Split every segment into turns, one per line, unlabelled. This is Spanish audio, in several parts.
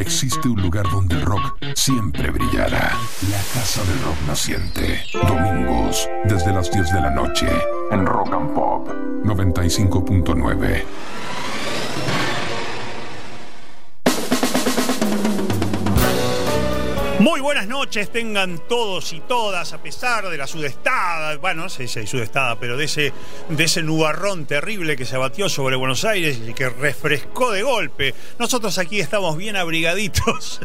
existe un lugar donde el rock siempre brillará. La Casa del Rock Naciente. Domingos, desde las 10 de la noche, en Rock and Pop 95.9.
Muy buenas noches tengan todos y todas, a pesar de la sudestada, bueno, no sé si hay sudestada, pero de ese, de ese nubarrón terrible que se abatió sobre Buenos Aires y que refrescó de golpe. Nosotros aquí estamos bien abrigaditos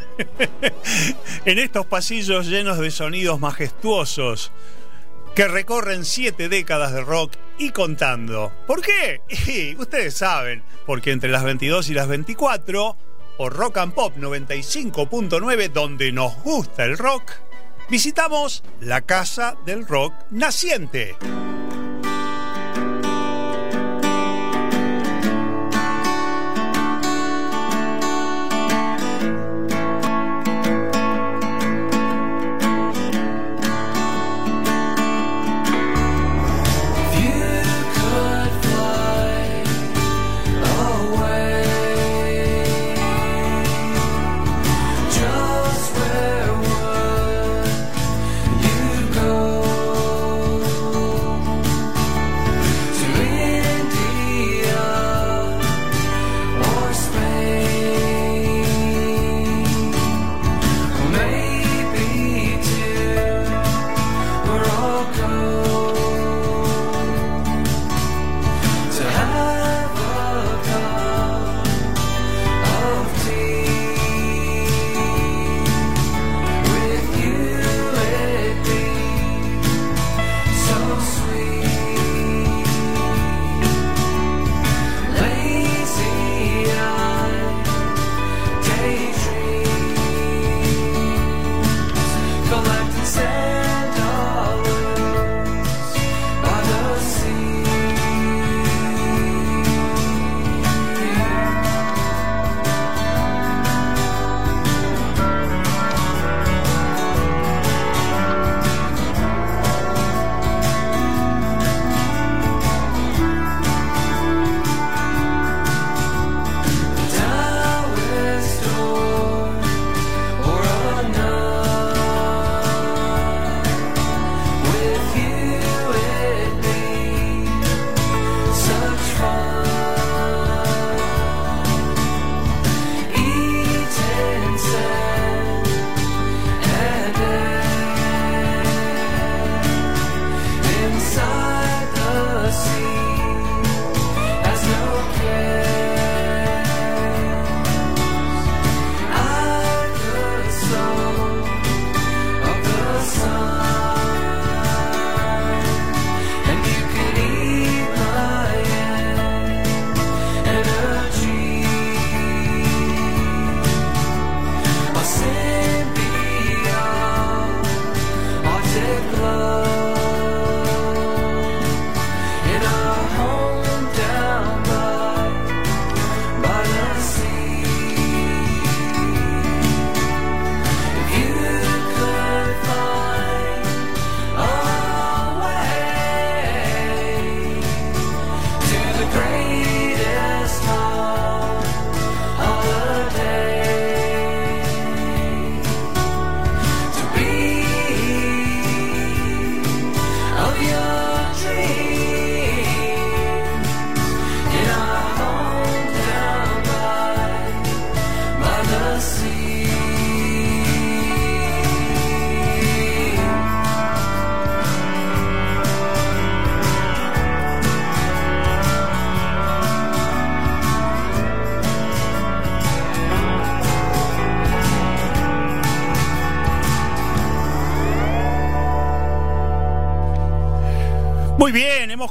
en estos pasillos llenos de sonidos majestuosos que recorren siete décadas de rock y contando. ¿Por qué? Y ustedes saben, porque entre las 22 y las 24 o Rock and Pop 95.9, donde nos gusta el rock, visitamos la Casa del Rock Naciente.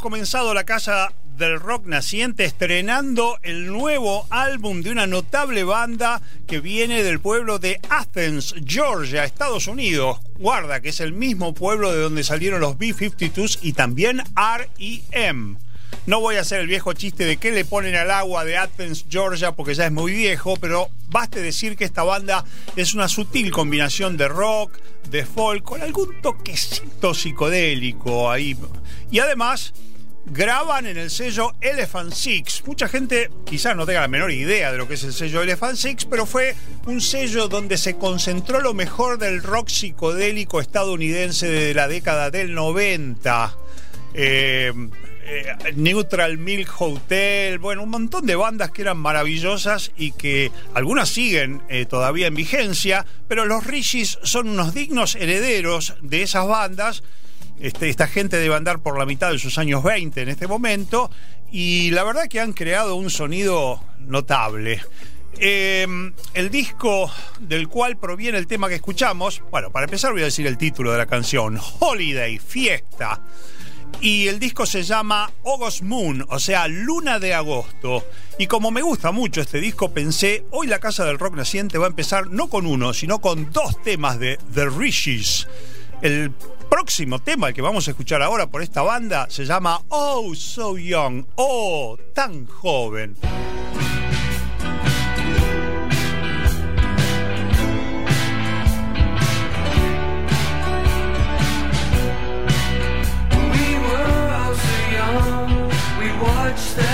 Comenzado la casa del rock naciente estrenando el nuevo álbum de una notable banda que viene del pueblo de Athens, Georgia, Estados Unidos. Guarda, que es el mismo pueblo de donde salieron los B-52s y también R.E.M. No voy a hacer el viejo chiste de qué le ponen al agua de Athens, Georgia, porque ya es muy viejo, pero baste decir que esta banda es una sutil combinación de rock, de folk, con algún toquecito psicodélico ahí. Y además
graban en el sello Elephant Six. Mucha gente quizás no tenga la menor idea de lo que es el sello Elephant Six, pero fue un sello donde se concentró lo mejor del rock psicodélico estadounidense de la década del 90. Eh, eh, Neutral Milk Hotel, bueno, un montón de bandas que eran maravillosas y que algunas siguen eh, todavía en vigencia, pero los Rishis son unos dignos herederos de esas bandas este, esta gente debe andar por la mitad de sus años 20 en este momento y la verdad que han creado un sonido notable. Em, el disco del cual proviene el tema que escuchamos, bueno, para empezar voy a decir el título de la canción, Holiday, Fiesta. Y el disco se llama August Moon, o sea, Luna de Agosto. Y como me gusta mucho este disco, pensé, hoy la Casa del Rock Naciente va a empezar no con uno, sino con dos temas de The Rishis. El próximo tema, el que vamos a escuchar ahora por esta banda, se llama Oh So Young, Oh, tan joven.
We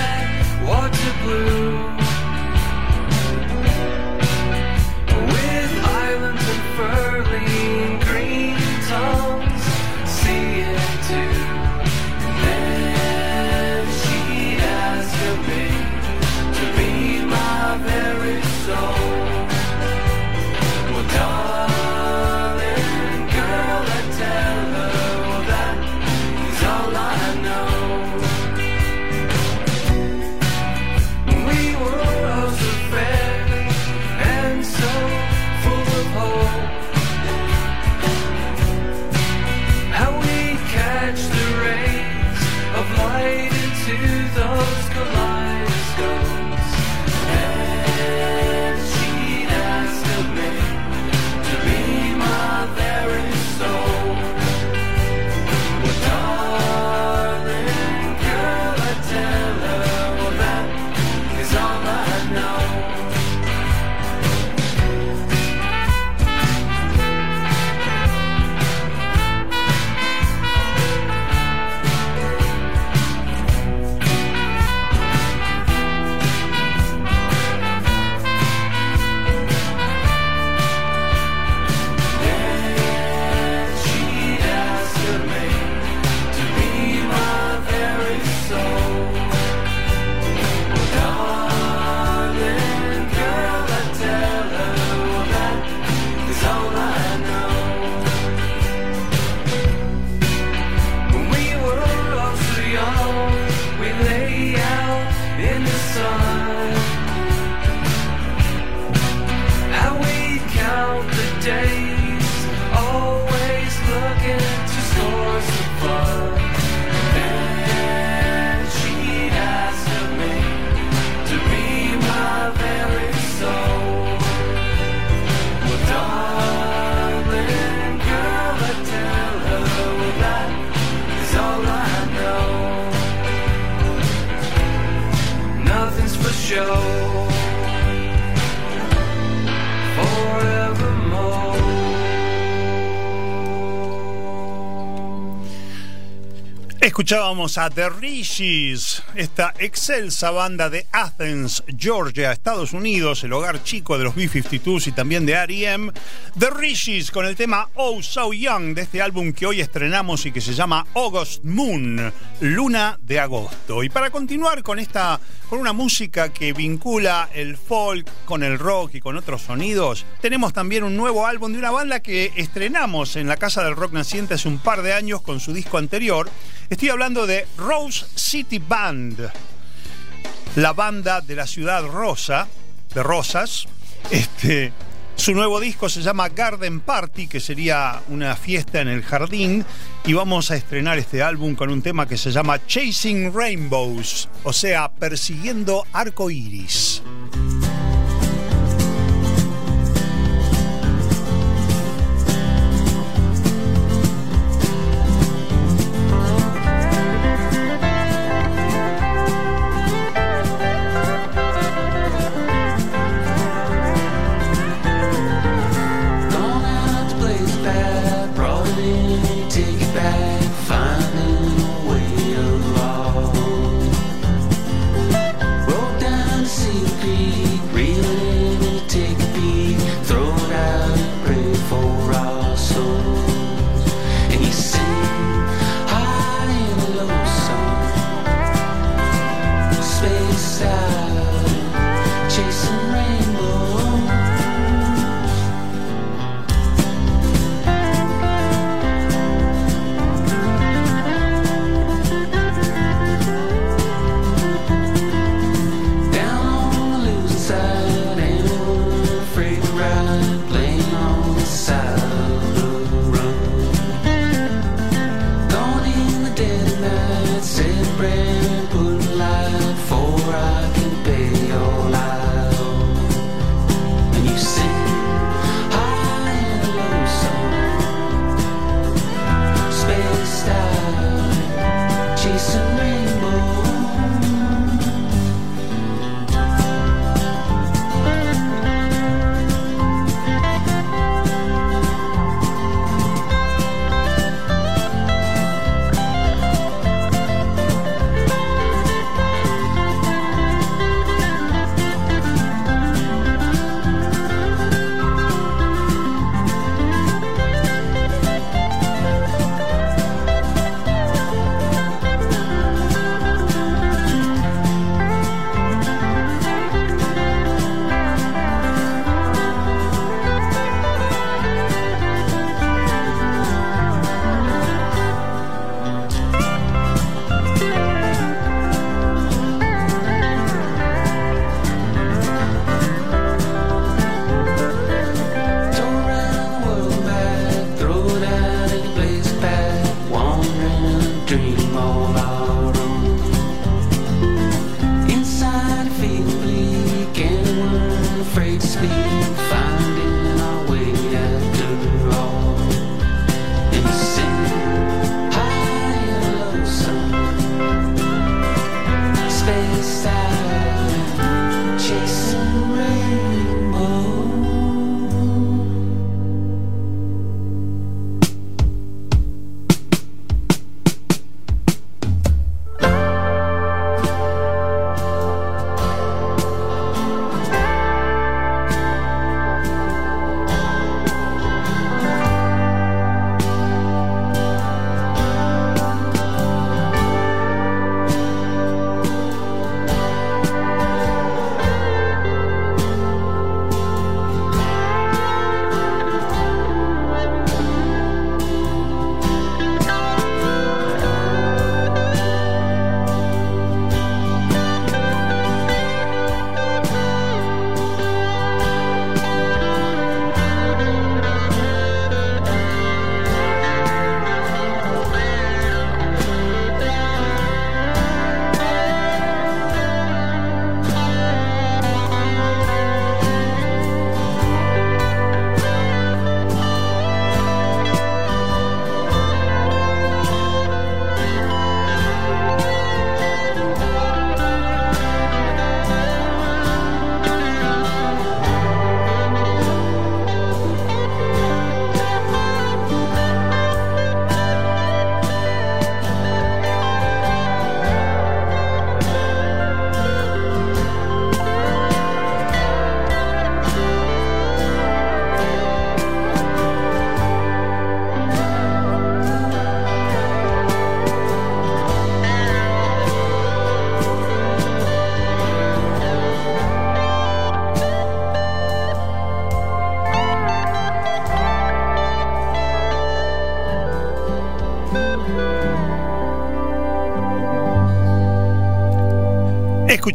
Escuchábamos a The Rishis, esta excelsa banda de Athens, Georgia, Estados Unidos, el hogar chico de los B-52s y también de R.E.M. The Rishis con el tema Oh So Young de este álbum que hoy estrenamos y que se llama August Moon, Luna de Agosto. Y para continuar con esta, con una música que vincula el folk con el rock y con otros sonidos, tenemos también un nuevo álbum de una banda que estrenamos en la Casa del Rock Naciente hace un par de años con su disco anterior. Estoy hablando de Rose City Band, la banda de la ciudad rosa, de Rosas. Este, su nuevo disco se llama Garden Party, que sería una fiesta en el jardín. Y vamos a estrenar este álbum con un tema que se llama Chasing Rainbows, o sea, persiguiendo arco iris.
me.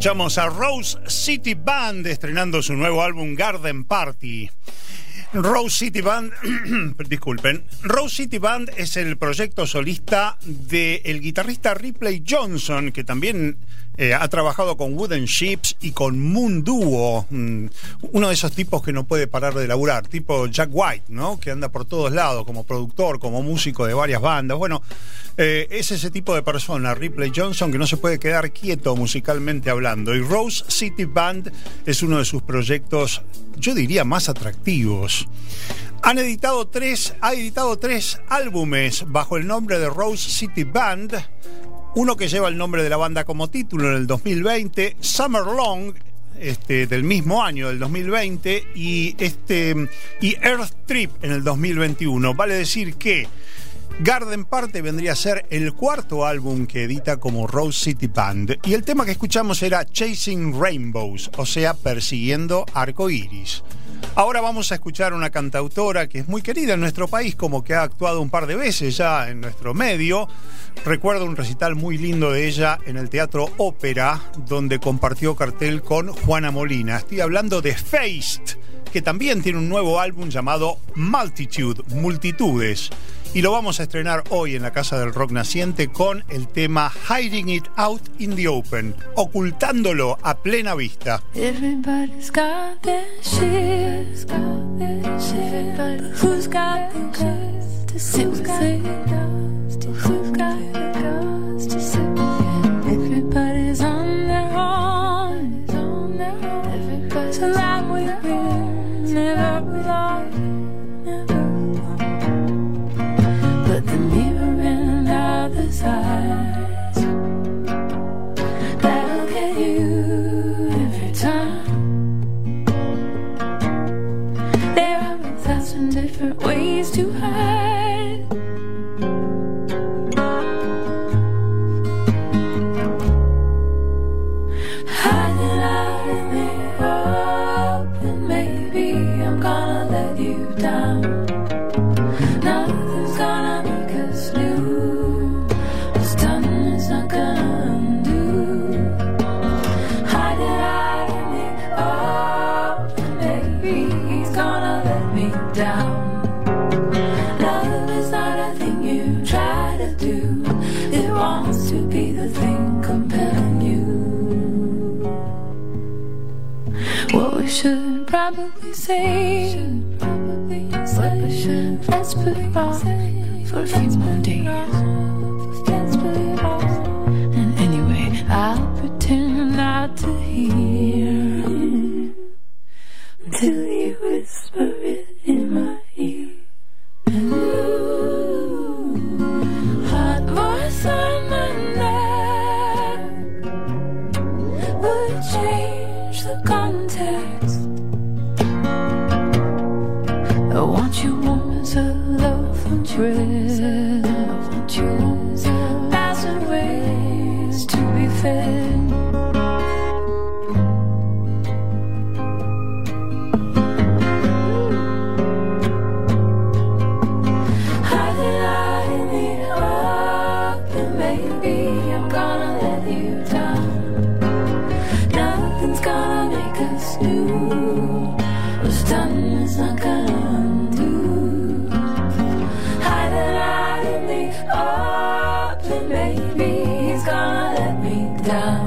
A
Rose City Band estrenando su nuevo álbum Garden Party. Rose City Band, disculpen, Rose City Band es el proyecto solista del guitarrista Ripley Johnson, que también eh, ha trabajado con Wooden Ships y con Moon Duo, mm, uno de esos tipos que no puede parar de laburar, tipo Jack White, ¿no? Que anda por todos lados como productor, como músico de varias bandas. Bueno, eh, es ese tipo de persona, Ripley Johnson, que no se puede quedar quieto musicalmente hablando. Y Rose City Band es uno de sus proyectos, yo diría, más atractivos. Han editado tres, ha editado tres álbumes bajo el nombre de Rose City Band. Uno que lleva el nombre de la banda como título en el 2020, Summer Long, este, del mismo año, del 2020, y, este, y Earth Trip en el 2021. Vale decir que Garden Party vendría a ser el cuarto álbum que edita como Rose City Band. Y el tema que escuchamos era Chasing Rainbows, o sea, persiguiendo arco iris. Ahora vamos a escuchar una cantautora que es muy querida en nuestro país, como que ha actuado un par de veces ya en nuestro medio. Recuerdo un recital muy lindo de ella en el Teatro Ópera, donde compartió cartel con Juana Molina. Estoy hablando de Faced, que también tiene un nuevo álbum llamado Multitude, Multitudes. Y lo vamos a estrenar hoy en la Casa del Rock Naciente con el tema Hiding It Out in the Open, ocultándolo a plena vista.
Everybody's and other eyes that'll get you every time. There are a thousand different ways to. Hide we should probably say. Let's put it off for a few more days. Let's put it off. And anyway, I'll pretend not to hear until love down.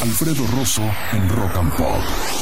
Alfredo Rosso en Rock and Pop.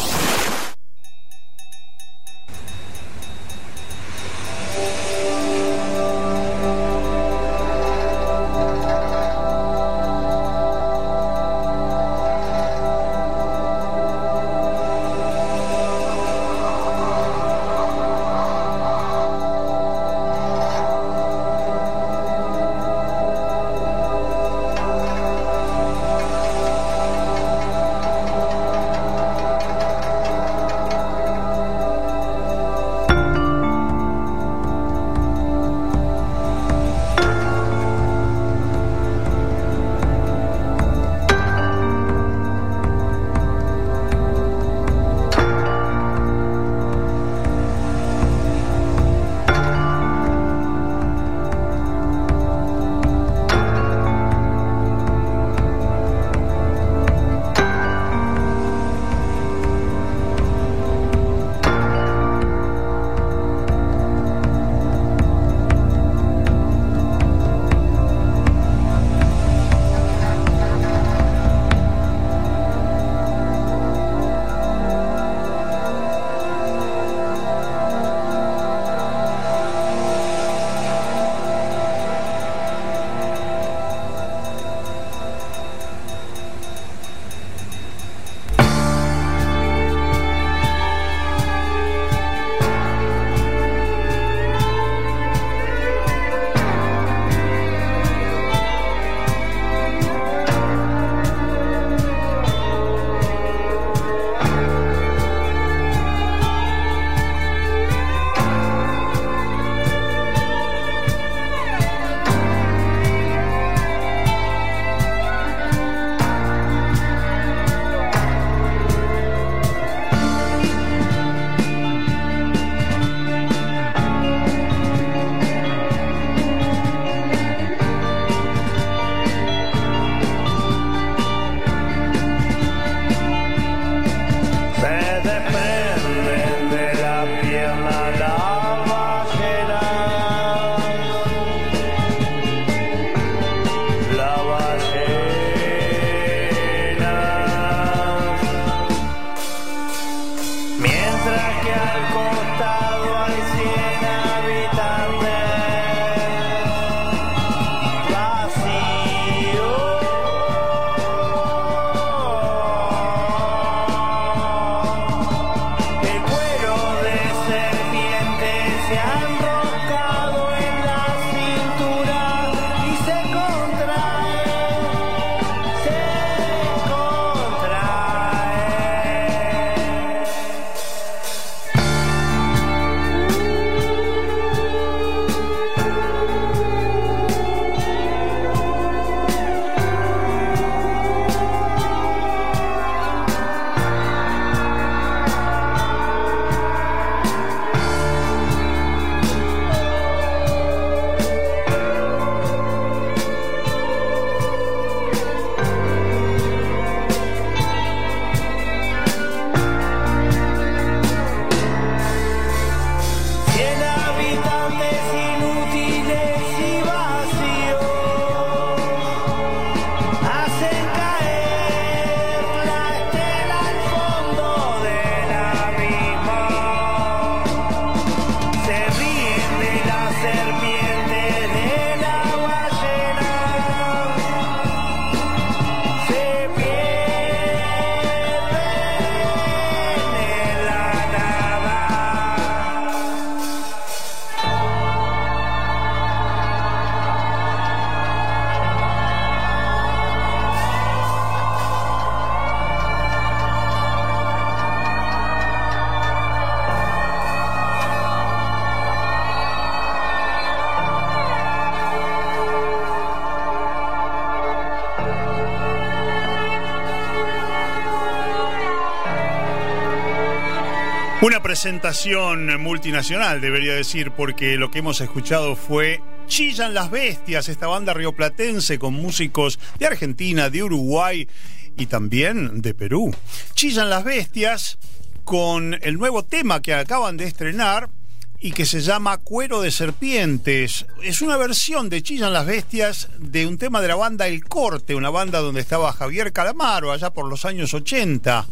Una presentación multinacional, debería decir, porque lo que hemos escuchado fue Chillan las Bestias, esta banda rioplatense con músicos de Argentina, de Uruguay y también de Perú. Chillan las Bestias con el nuevo tema que acaban de estrenar y que se llama Cuero de Serpientes. Es una versión de Chillan las Bestias de un tema de la banda El Corte, una banda donde estaba Javier Calamaro allá por los años 80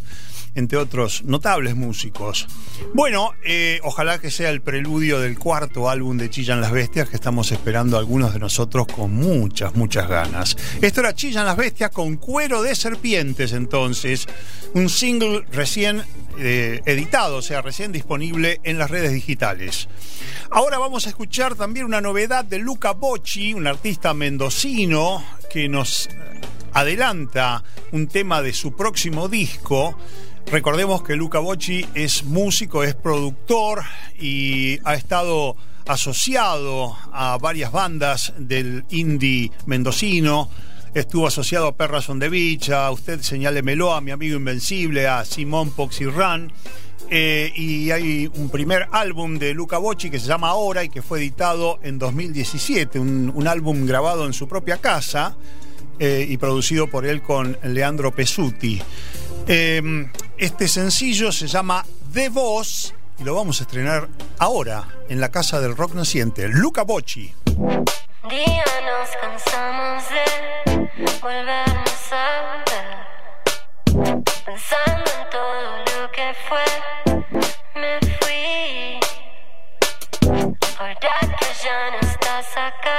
entre otros notables músicos. Bueno, eh, ojalá que sea el preludio del cuarto álbum de Chillan las Bestias que estamos esperando algunos de nosotros con muchas, muchas ganas. Esto era Chillan las Bestias con cuero de serpientes entonces, un single recién eh, editado, o sea, recién disponible en las redes digitales. Ahora vamos a escuchar también una novedad de Luca Bocci, un artista mendocino que nos adelanta un tema de su próximo disco. Recordemos que Luca Bocci es músico, es productor y ha estado asociado a varias bandas del indie mendocino. Estuvo asociado a Perras on the Beach, a usted señálemelo, a mi amigo Invencible, a Simón Poxy Run. Eh, y hay un primer álbum de Luca Bocci que se llama Ahora y que fue editado en 2017, un, un álbum grabado en su propia casa eh, y producido por él con Leandro Pesuti. Eh, este sencillo se llama The Voz y lo vamos a estrenar ahora en la Casa del Rock Naciente, Luca Bocci.
día nos cansamos de volvernos a ver. Pensando en todo lo que fue, me fui. Ahora que ya no estás acá,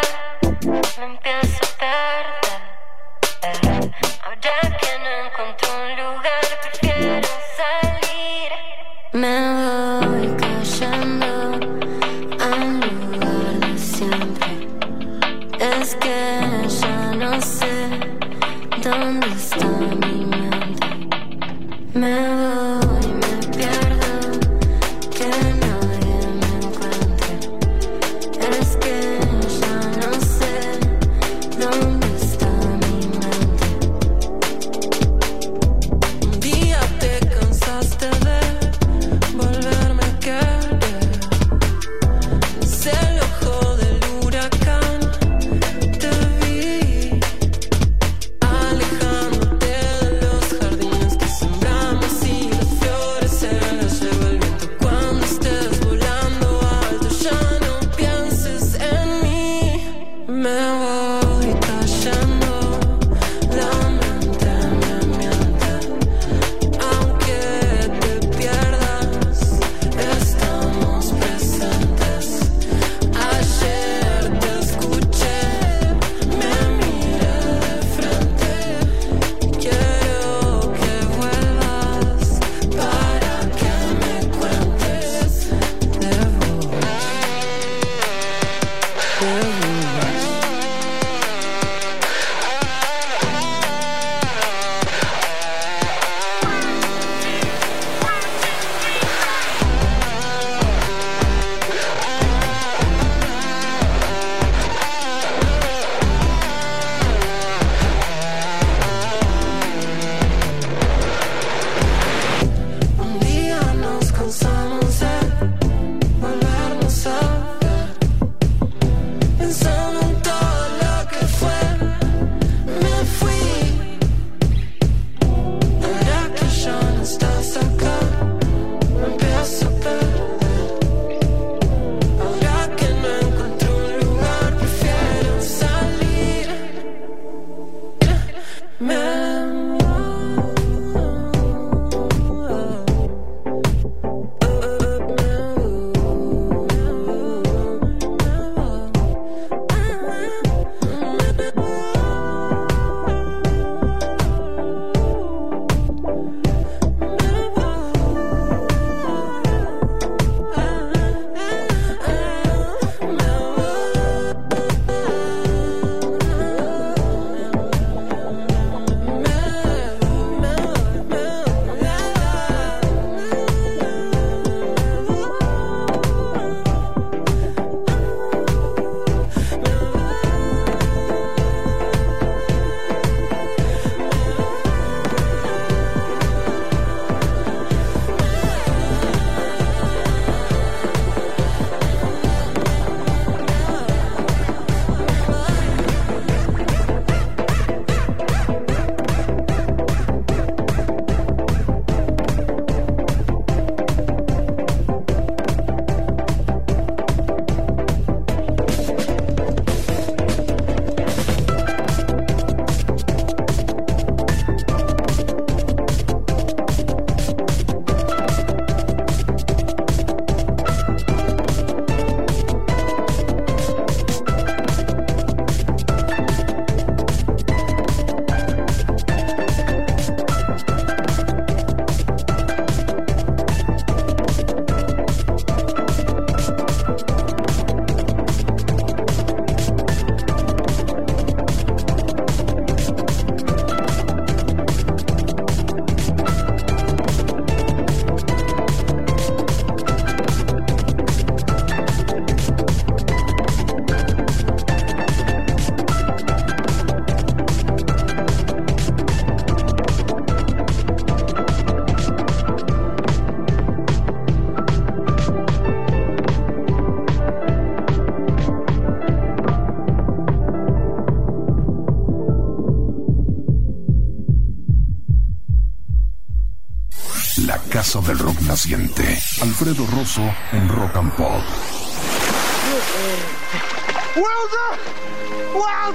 Alfredo Rosso en Rock and Pop.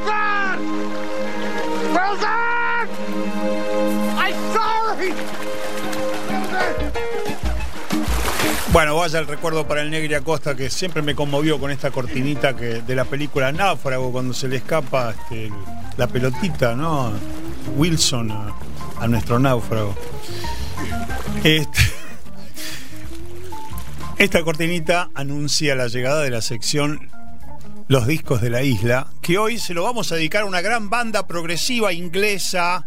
Done! Well done! I'm sorry!
Bueno, vaya el recuerdo para el Negri Acosta que siempre me conmovió con esta cortinita que de la película Náufrago cuando se le escapa este, la pelotita, ¿no? Wilson a, a nuestro náufrago. Esta cortinita anuncia la llegada de la sección Los discos de la isla, que hoy se lo vamos a dedicar a una gran banda progresiva inglesa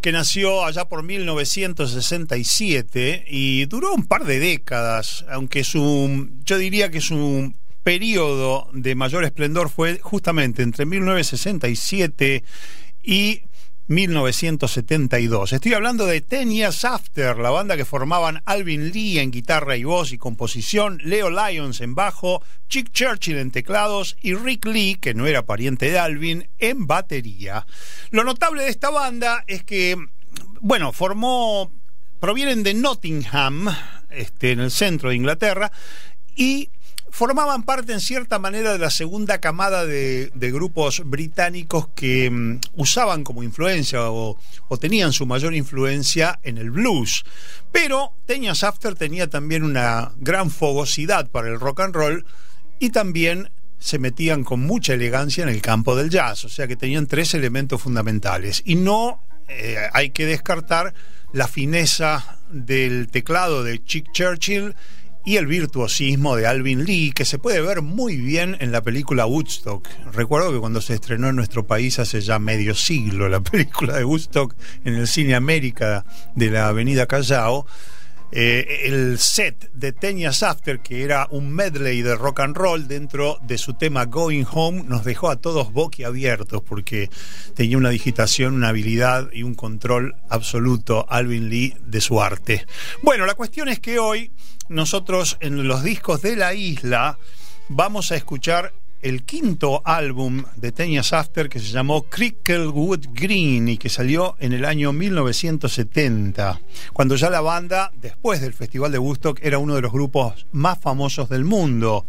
que nació allá por 1967 y duró un par de décadas, aunque su, yo diría que su periodo de mayor esplendor fue justamente entre 1967 y 1972. Estoy hablando de Ten Years After, la banda que formaban Alvin Lee en guitarra y voz y composición, Leo Lyons en bajo, Chick Churchill en teclados y Rick Lee, que no era pariente de Alvin, en batería. Lo notable de esta banda es que, bueno, formó, provienen de Nottingham, este, en el centro de Inglaterra, y formaban parte en cierta manera de la segunda camada de, de grupos británicos que mm, usaban como influencia o, o tenían su mayor influencia en el blues. Pero Teñas After tenía también una gran fogosidad para el rock and roll y también se metían con mucha elegancia en el campo del jazz, o sea que tenían tres elementos fundamentales. Y no eh, hay que descartar la fineza del teclado de Chick Churchill y el virtuosismo de Alvin Lee, que se puede ver muy bien en la película Woodstock. Recuerdo que cuando se estrenó en nuestro país hace ya medio siglo la película de Woodstock en el Cine América de la Avenida Callao, eh, el set de Teñas After, que era un medley de rock and roll dentro de su tema Going Home, nos dejó a todos boquiabiertos porque tenía una digitación, una habilidad y un control absoluto Alvin Lee de su arte. Bueno, la cuestión es que hoy nosotros en los discos de la isla vamos a escuchar el quinto álbum de Teñas After que se llamó Cricklewood Green y que salió en el año 1970, cuando ya la banda, después del Festival de Woodstock, era uno de los grupos más famosos del mundo.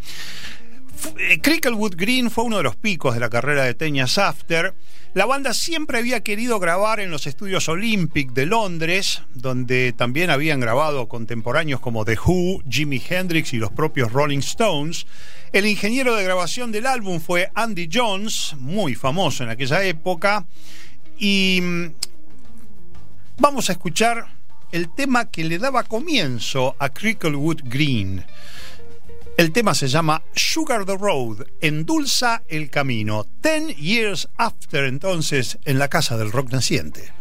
Eh, Cricklewood Green fue uno de los picos de la carrera de Teñas After. La banda siempre había querido grabar en los estudios Olympic de Londres, donde también habían grabado contemporáneos como The Who, Jimi Hendrix y los propios Rolling Stones. El ingeniero de grabación del álbum fue Andy Jones, muy famoso en aquella época. Y mm, vamos a escuchar el tema que le daba comienzo a Cricklewood Green. El tema se llama Sugar the Road, endulza el camino. Ten years after, entonces, en la casa del rock naciente.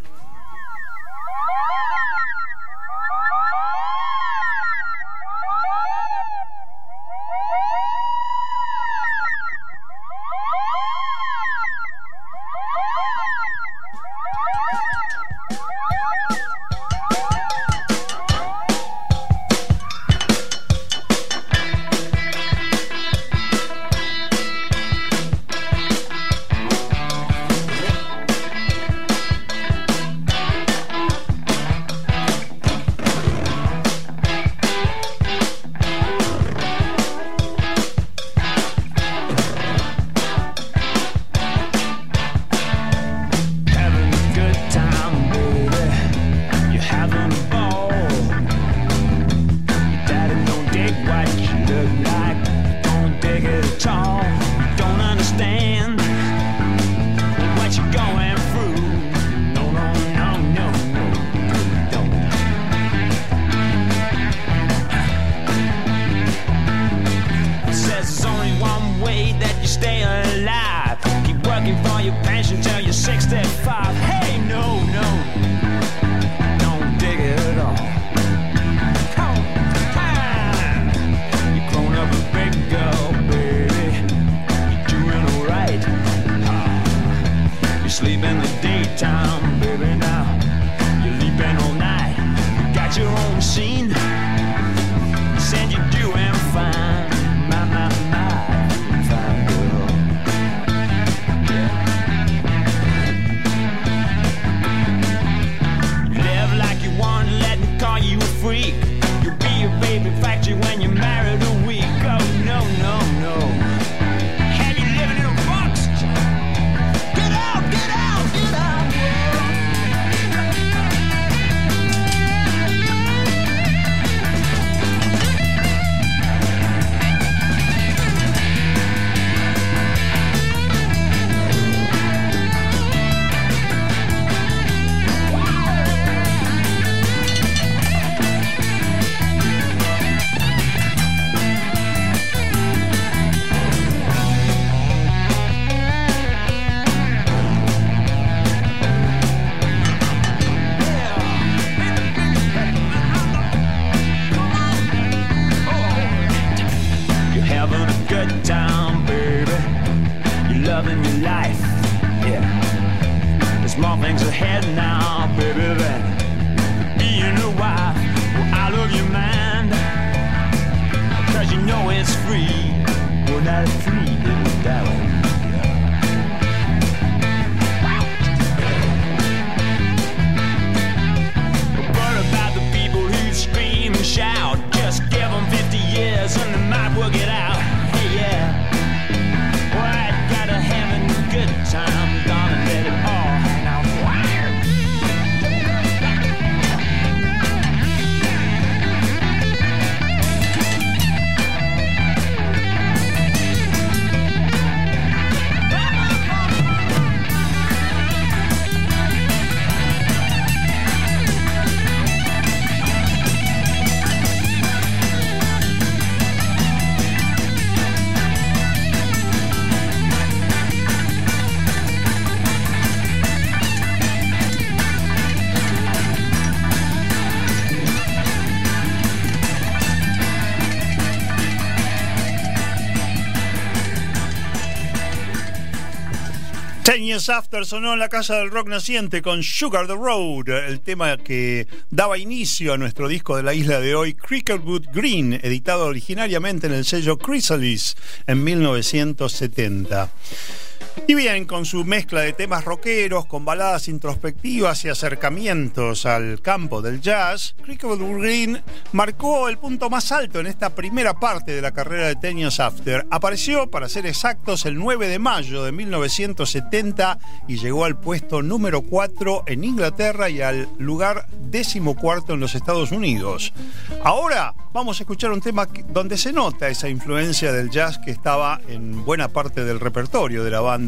After sonó en la casa del rock naciente con Sugar the Road, el tema que daba inicio a nuestro disco de la isla de hoy, Cricketwood Green, editado originariamente en el sello Chrysalis en 1970. Y bien, con su mezcla de temas rockeros, con baladas introspectivas y acercamientos al campo del jazz, Cricketwood Green marcó el punto más alto en esta primera parte de la carrera de Ten Years After. Apareció, para ser exactos, el 9 de mayo de 1970 y llegó al puesto número 4 en Inglaterra y al lugar décimo cuarto en los Estados Unidos. Ahora vamos a escuchar un tema donde se nota esa influencia del jazz que estaba en buena parte del repertorio de la banda.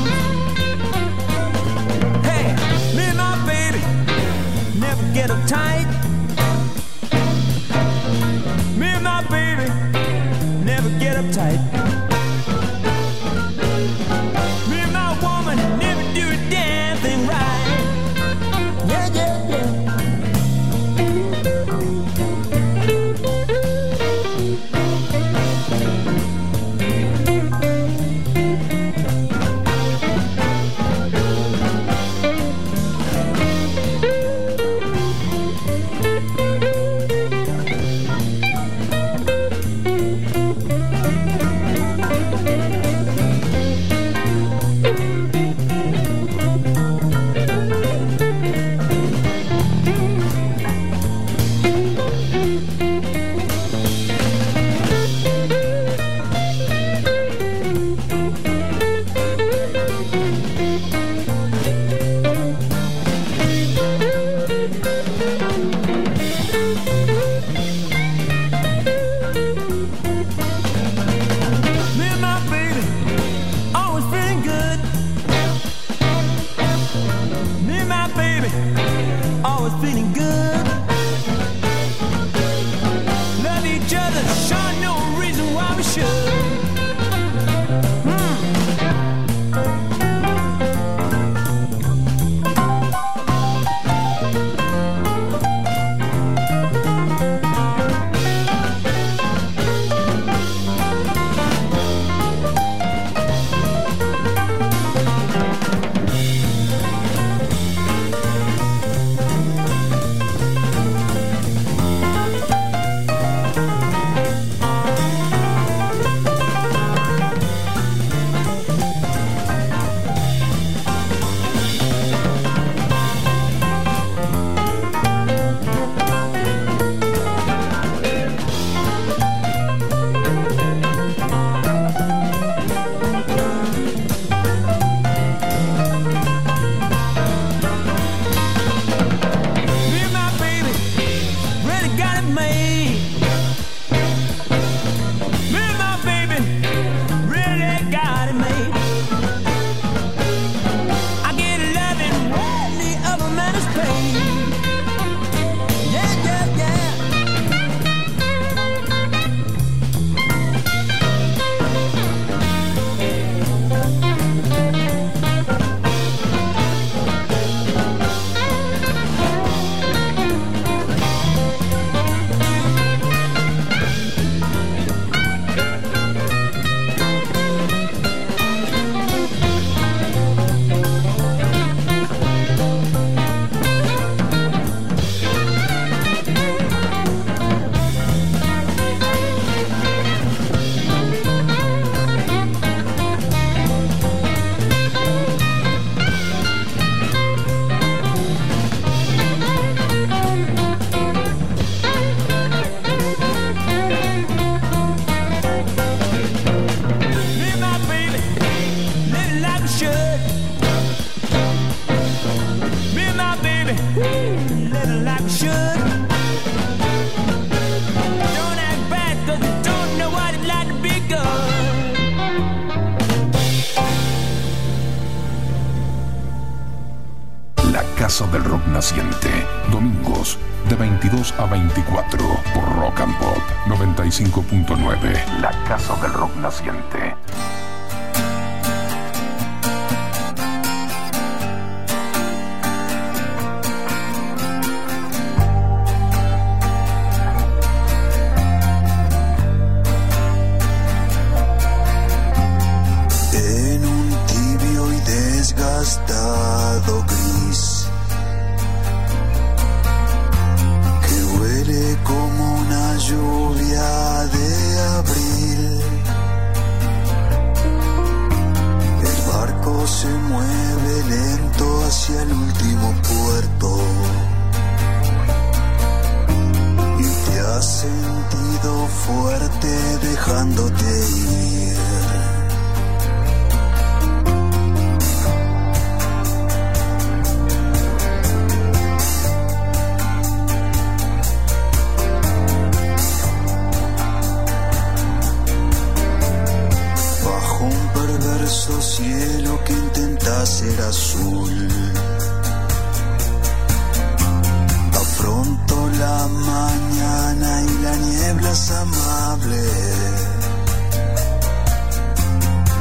get uptight. Me and my baby never get uptight.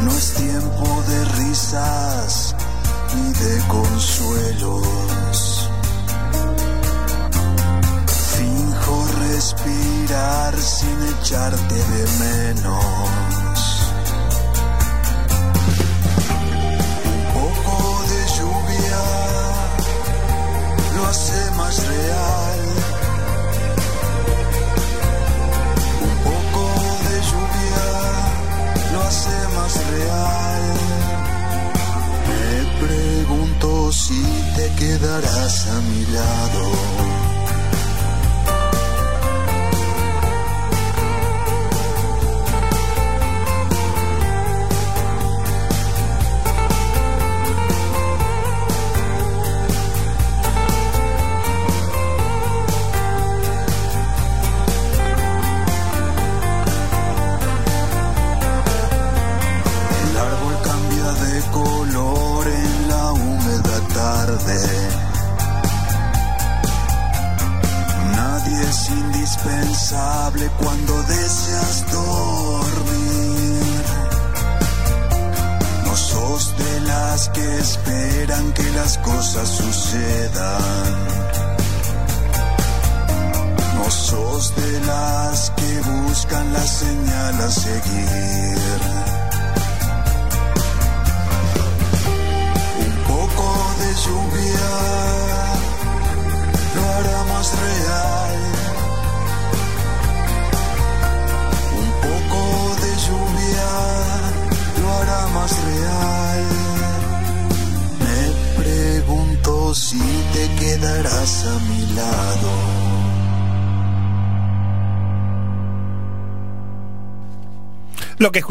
No
es tiempo de risas ni de consuelos. Finjo respirar sin echarte de menos. Un poco de lluvia lo hace más real. Me pregunto si te quedarás a mi lado.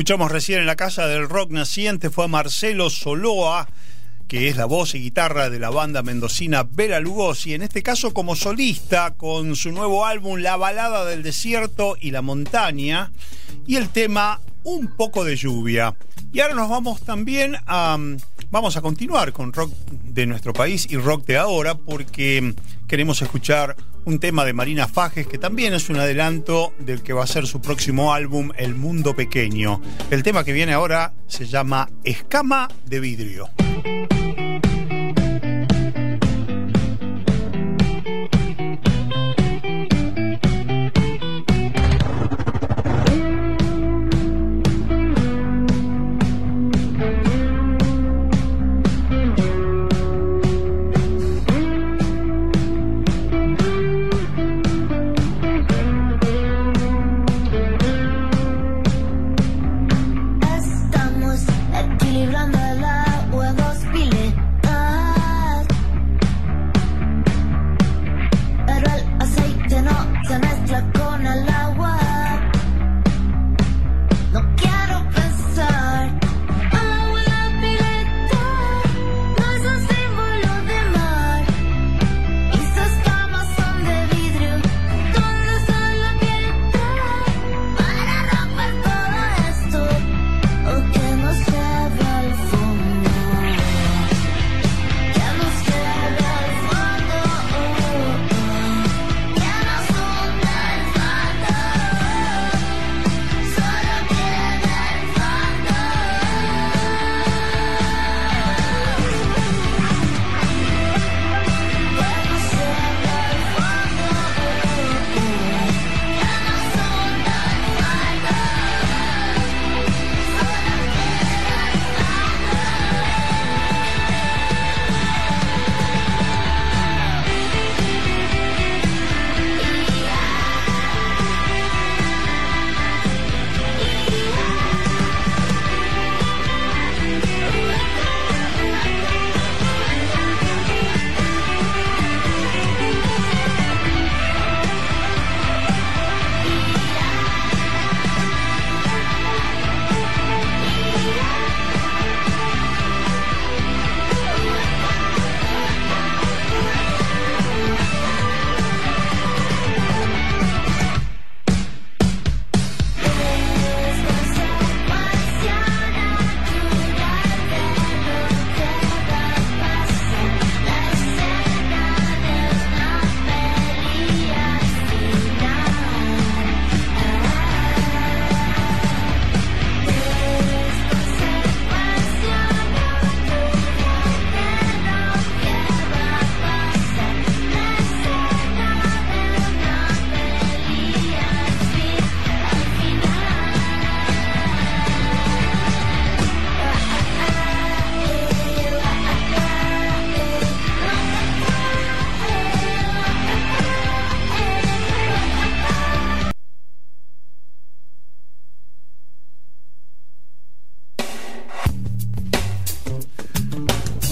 Escuchamos recién en la casa del rock naciente fue a Marcelo Soloa, que es la voz y guitarra de la banda mendocina Bela Lugosi, en este caso como solista con su nuevo álbum La balada del desierto y la montaña y el tema Un poco de lluvia. Y ahora nos vamos también a vamos a continuar con rock de nuestro país y rock de ahora porque queremos escuchar un tema de Marina Fajes que también es un adelanto del que va a ser su próximo álbum El Mundo Pequeño. El tema que viene ahora se llama Escama de Vidrio.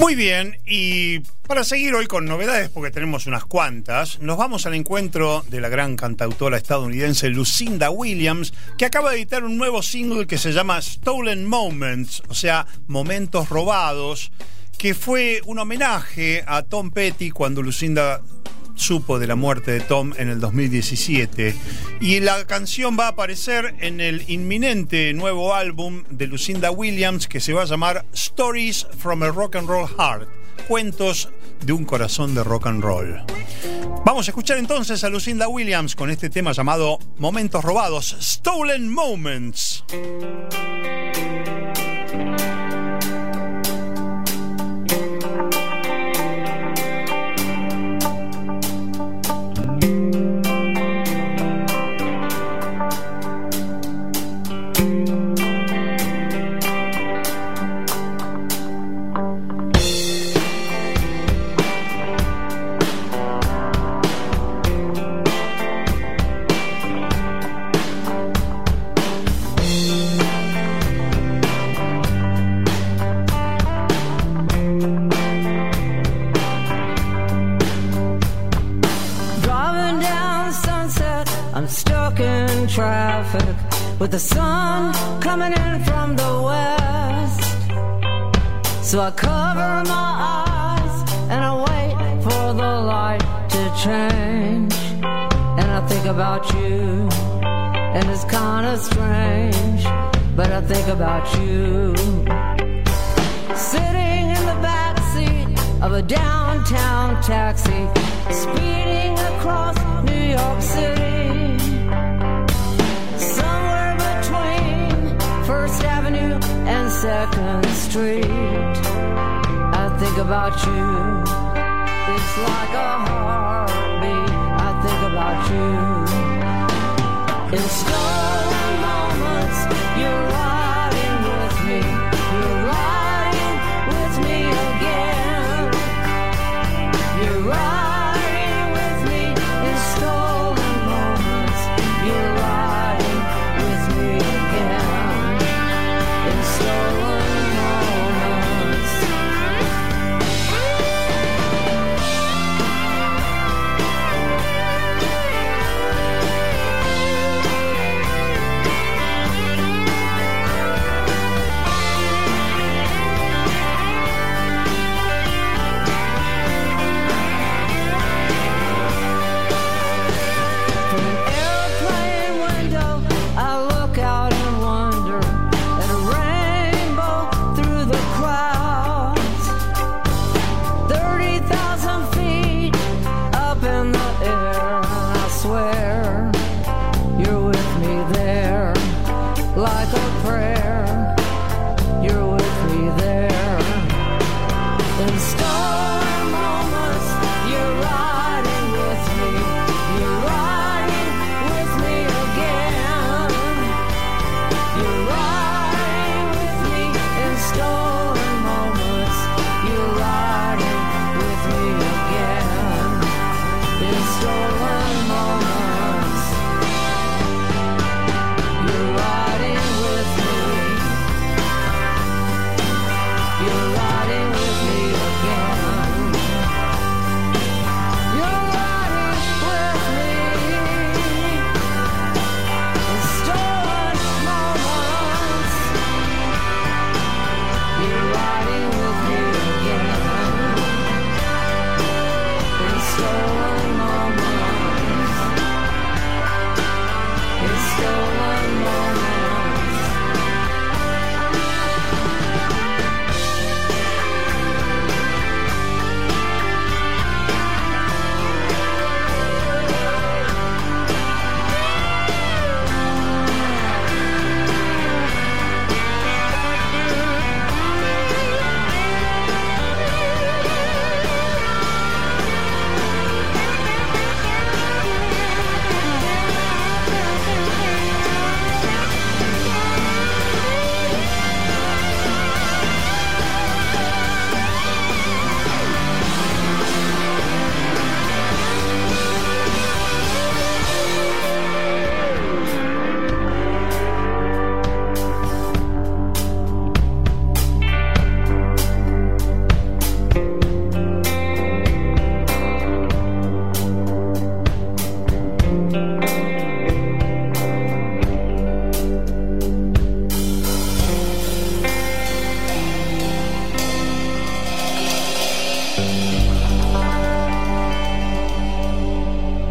Muy bien, y para seguir hoy con novedades, porque tenemos unas cuantas, nos vamos al encuentro de la gran cantautora estadounidense Lucinda Williams, que acaba de editar un nuevo single que se llama Stolen Moments, o sea, momentos robados, que fue un homenaje a Tom Petty cuando Lucinda supo de la muerte de Tom en el 2017. Y la canción va a aparecer en el inminente nuevo álbum de Lucinda Williams que se va a llamar Stories from a Rock and Roll Heart. Cuentos de un corazón de rock and roll. Vamos a escuchar entonces a Lucinda Williams con este tema llamado Momentos Robados, Stolen Moments.
With the sun coming in from the west. So I cover my eyes and I wait for the light to change. And I think about you, and it's kinda strange, but I think about you. Sitting in the back seat of a downtown taxi, speeding across New York City. First Avenue and Second Street. I think about you. It's like a heartbeat. I think about you. In stolen moments, you're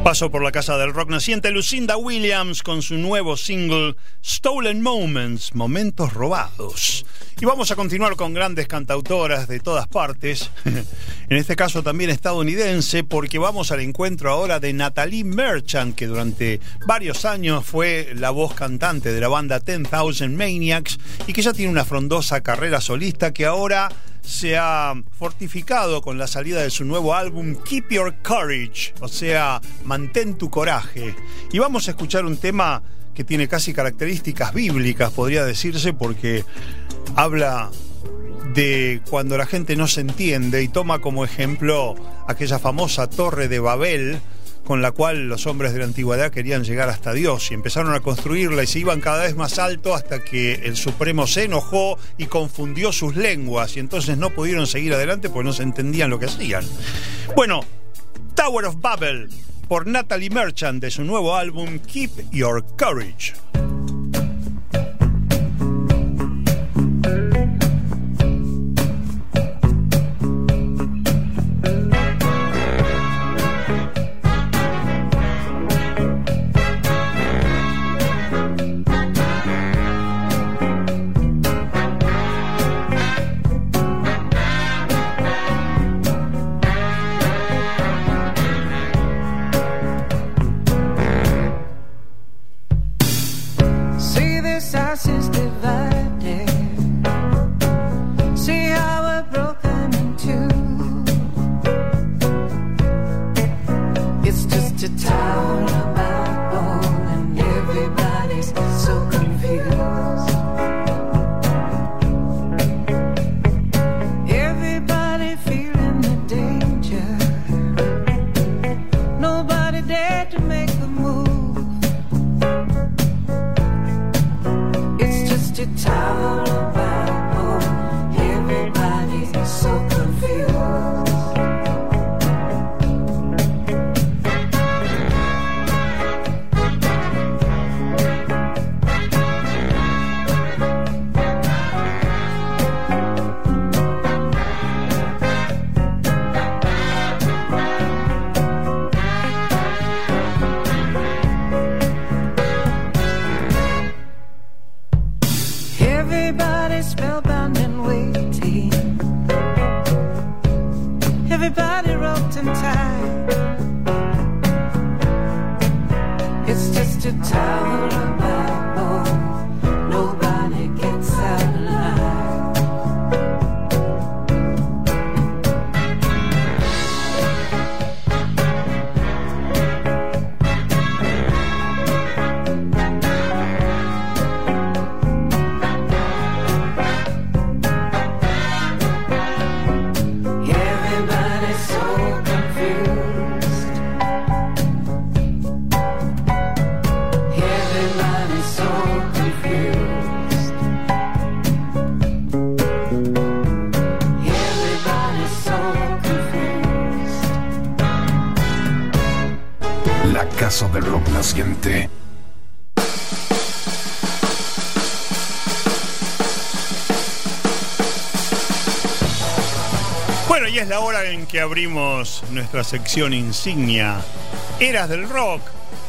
Paso por la casa del rock naciente Lucinda Williams con su nuevo single Stolen Moments, Momentos Robados. Y vamos a continuar con grandes cantautoras de todas partes, en este caso también estadounidense, porque vamos al encuentro ahora de Natalie Merchant, que durante varios años fue la voz cantante de la banda 10,000 Maniacs y que ya tiene una frondosa carrera solista que ahora se ha fortificado con la salida de su nuevo álbum Keep Your Courage, o sea, mantén tu coraje. Y vamos a escuchar un tema que tiene casi características bíblicas, podría decirse, porque habla de cuando la gente no se entiende y toma como ejemplo aquella famosa torre de Babel, con la cual los hombres de la antigüedad querían llegar hasta Dios y empezaron a construirla y se iban cada vez más alto hasta que el Supremo se enojó y confundió sus lenguas y entonces no pudieron seguir adelante porque no se entendían lo que hacían. Bueno, Tower of Babel por Natalie Merchant de su nuevo álbum Keep Your Courage. Y es la hora en que abrimos nuestra sección insignia, Eras del Rock,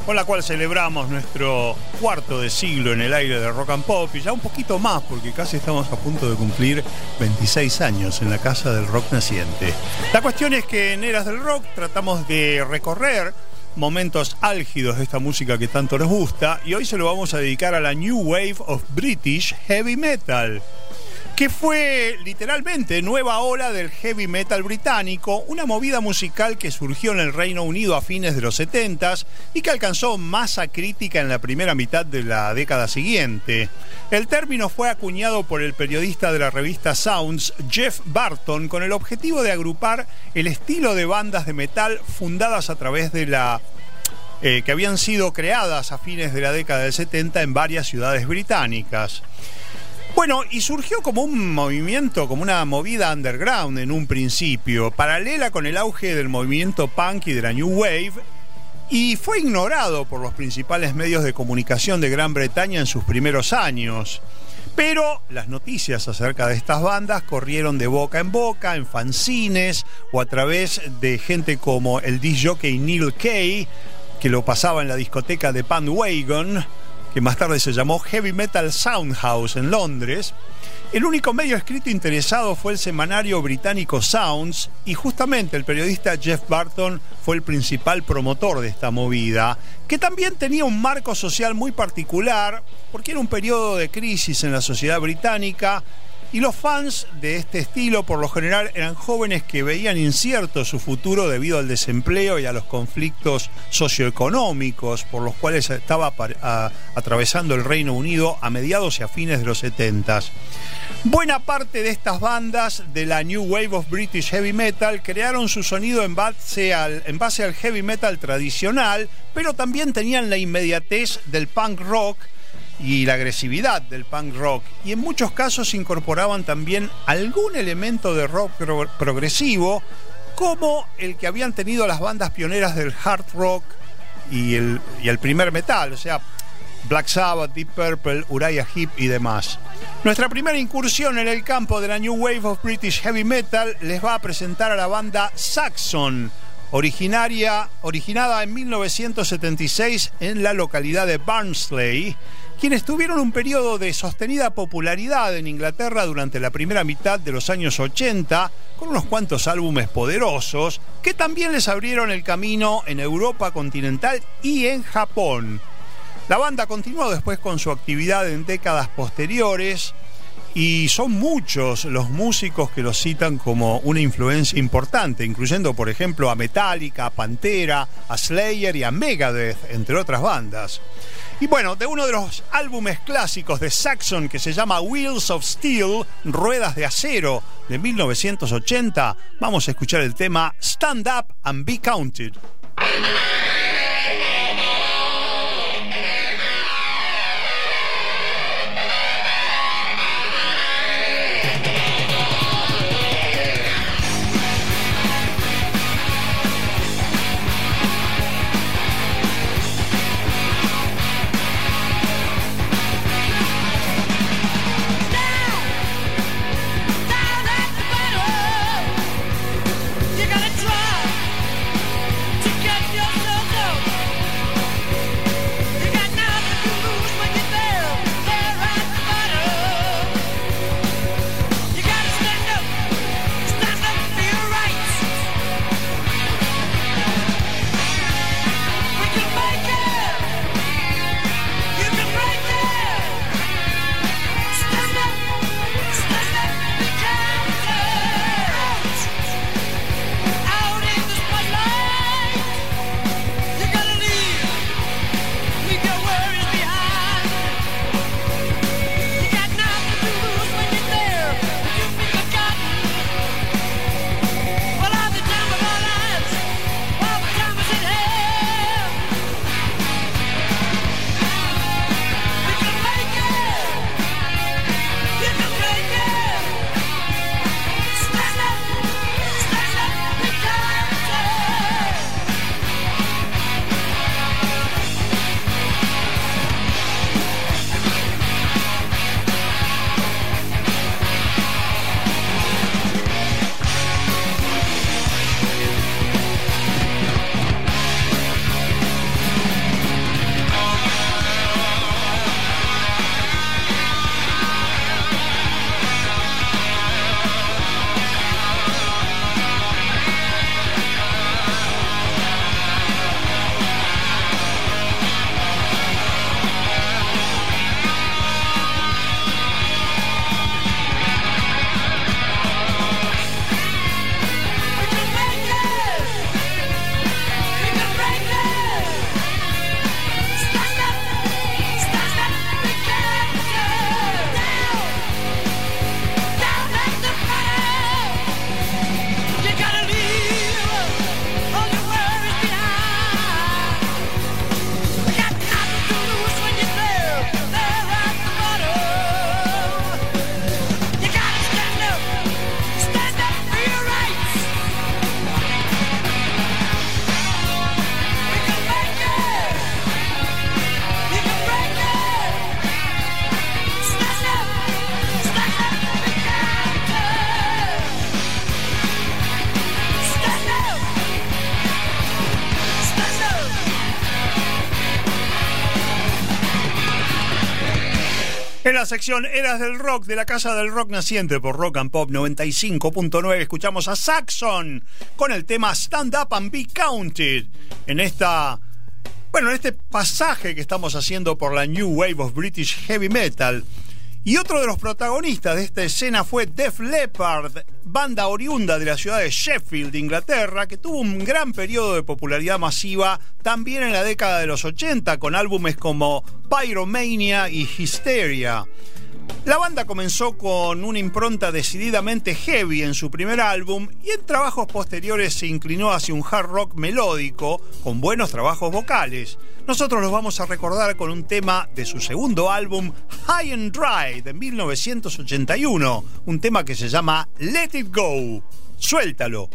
con la cual celebramos nuestro cuarto de siglo en el aire de Rock and Pop y ya un poquito más, porque casi estamos a punto de cumplir 26 años en la Casa del Rock Naciente. La cuestión es que en Eras del Rock tratamos de recorrer momentos álgidos de esta música que tanto nos gusta y hoy se lo vamos a dedicar a la New Wave of British Heavy Metal que fue literalmente nueva ola del heavy metal británico, una movida musical que surgió en el Reino Unido a fines de los 70 y que alcanzó masa crítica en la primera mitad de la década siguiente. El término fue acuñado por el periodista de la revista Sounds, Jeff Barton, con el objetivo de agrupar el estilo de bandas de metal fundadas a través de la eh, que habían sido creadas a fines de la década del 70 en varias ciudades británicas. Bueno, y surgió como un movimiento, como una movida underground en un principio, paralela con el auge del movimiento punk y de la New Wave, y fue ignorado por los principales medios de comunicación de Gran Bretaña en sus primeros años. Pero las noticias acerca de estas bandas corrieron de boca en boca, en fanzines o a través de gente como el disc jockey Neil Kay, que lo pasaba en la discoteca de Bandwagon, que más tarde se llamó Heavy Metal Soundhouse en Londres. El único medio escrito interesado fue el semanario británico Sounds y justamente el periodista Jeff Barton fue el principal promotor de esta movida, que también tenía un marco social muy particular porque era un periodo de crisis en la sociedad británica y los fans de este estilo por lo general eran jóvenes que veían incierto su futuro debido al desempleo y a los conflictos socioeconómicos por los cuales estaba atravesando el Reino Unido a mediados y a fines de los 70. Buena parte de estas bandas de la New Wave of British Heavy Metal crearon su sonido en en base al heavy metal tradicional, pero también tenían la inmediatez del punk rock y la agresividad del punk rock y en muchos casos incorporaban también algún elemento de rock pro- progresivo como el que habían tenido las bandas pioneras del hard rock y el, y el primer metal, o sea, Black Sabbath, Deep Purple, Uriah Heep y demás. Nuestra primera incursión en el campo de la New Wave of British Heavy Metal les va a presentar a la banda Saxon, originaria, originada en 1976 en la localidad de Barnsley, quienes tuvieron un periodo de sostenida popularidad en Inglaterra durante la primera mitad de los años 80, con unos cuantos álbumes poderosos, que también les abrieron el camino en Europa continental y en Japón. La banda continuó después con su actividad en décadas posteriores y son muchos los músicos que los citan como una influencia importante, incluyendo por ejemplo a Metallica, a Pantera, a Slayer y a Megadeth, entre otras bandas. Y bueno, de uno de los álbumes clásicos de Saxon que se llama Wheels of Steel, Ruedas de Acero, de 1980, vamos a escuchar el tema Stand Up and Be Counted.
Sección Eras del Rock de la Casa del Rock Naciente por Rock and Pop 95.9 escuchamos a Saxon con el tema Stand Up and Be Counted. En esta bueno, en este pasaje que estamos haciendo por la New Wave of British Heavy Metal. Y otro de los protagonistas de esta escena fue Def Leppard, banda oriunda de la ciudad de Sheffield, Inglaterra, que tuvo un gran periodo de popularidad masiva también en la década de los 80 con álbumes como Pyromania y Hysteria. La banda comenzó con una impronta decididamente heavy en su primer álbum y en trabajos posteriores se inclinó hacia un hard rock melódico con buenos trabajos vocales. Nosotros los vamos a recordar con un tema de su segundo álbum, High and Dry, de 1981, un tema que se llama Let It Go. Suéltalo.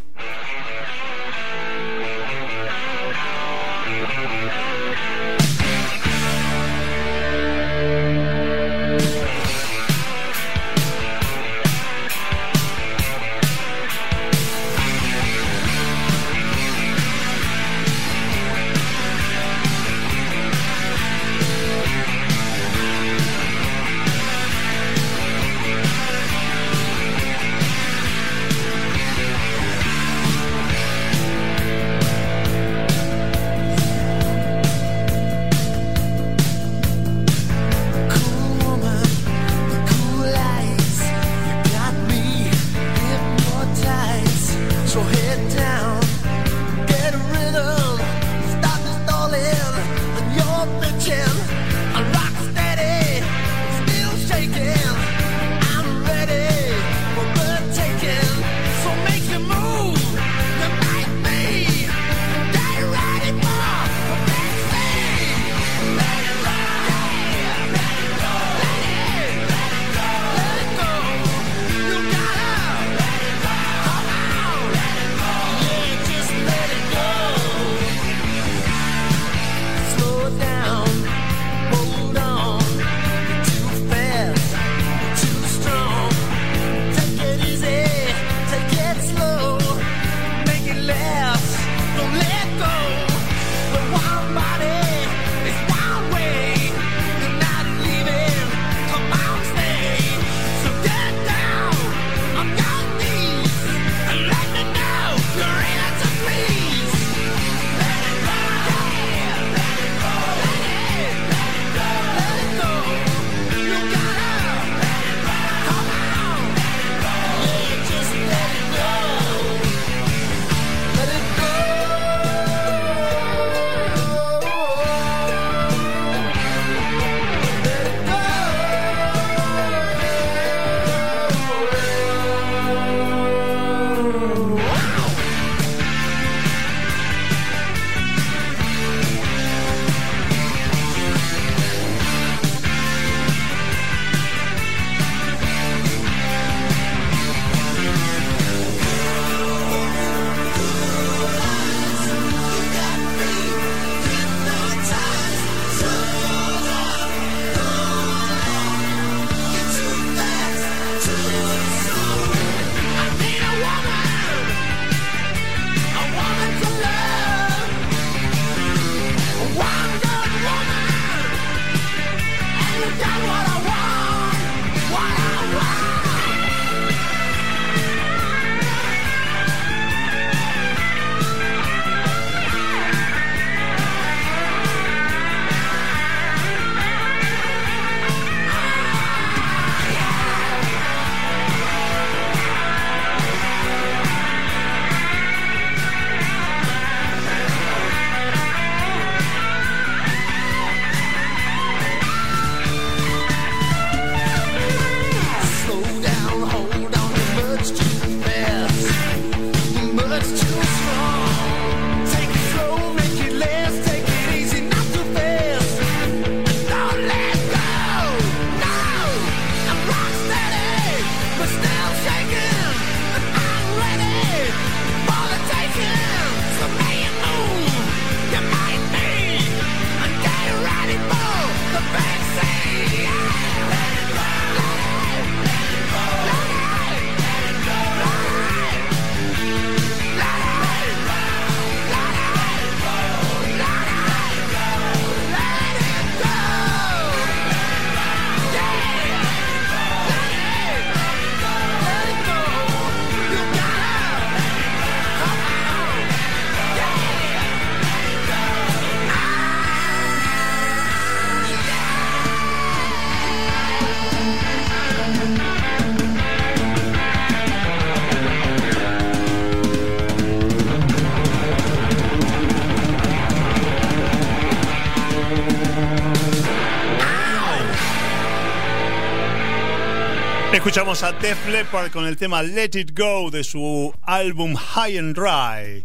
Escuchamos a Def Leppard con el tema Let It Go de su álbum High and Dry.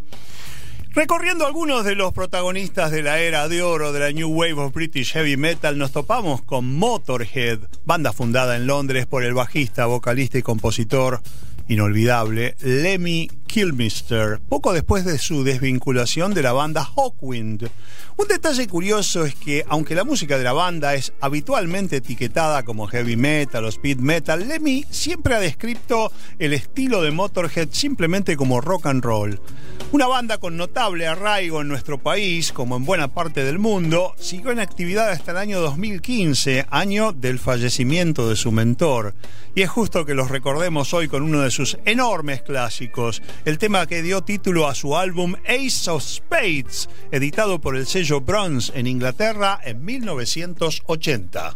Recorriendo algunos de los protagonistas de la era de oro de la New Wave of British Heavy Metal, nos topamos con Motorhead, banda fundada en Londres por el bajista, vocalista y compositor inolvidable Lemmy Kilmister, poco después de su desvinculación de la banda Hawkwind. Un detalle curioso es que, aunque la música de la banda es habitualmente etiquetada como heavy metal o speed metal, Lemmy siempre ha descrito el estilo de Motorhead simplemente como rock and roll. Una banda con notable arraigo en nuestro país, como en buena parte del mundo, siguió en actividad hasta el año 2015, año del fallecimiento de su mentor. Y es justo que los recordemos hoy con uno de sus enormes clásicos, el tema que dio título a su álbum Ace of Spades, editado por el sello Bronze en Inglaterra en 1980.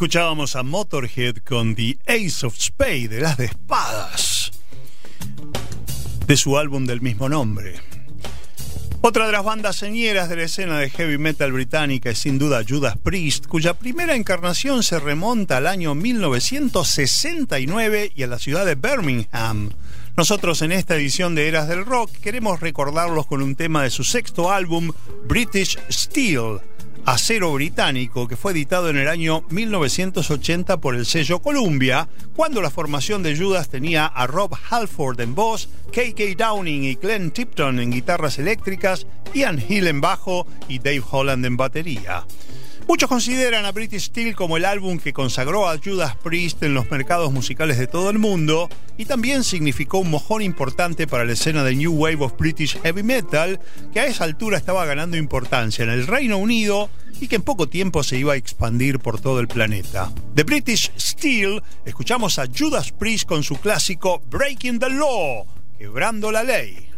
Escuchábamos a Motorhead con The Ace of Spades, de las de espadas, de su álbum del mismo nombre. Otra de las bandas señeras de la escena de heavy metal británica es sin duda Judas Priest, cuya primera encarnación se remonta al año 1969 y a la ciudad de Birmingham. Nosotros en esta edición de Eras del Rock queremos recordarlos con un tema de su sexto álbum, British Steel, acero británico, que fue editado en el año 1980 por el sello Columbia, cuando la formación de Judas tenía a Rob Halford en voz, KK Downing y Glenn Tipton en guitarras eléctricas, Ian Hill en bajo y Dave Holland en batería. Muchos consideran a British Steel como el álbum que consagró a Judas Priest en los mercados musicales de todo el mundo y también significó un mojón importante para la escena de New Wave of British Heavy Metal, que a esa altura estaba ganando importancia en el Reino Unido y que en poco tiempo se iba a expandir por todo el planeta. De British Steel, escuchamos a Judas Priest con su clásico Breaking the Law, quebrando la ley.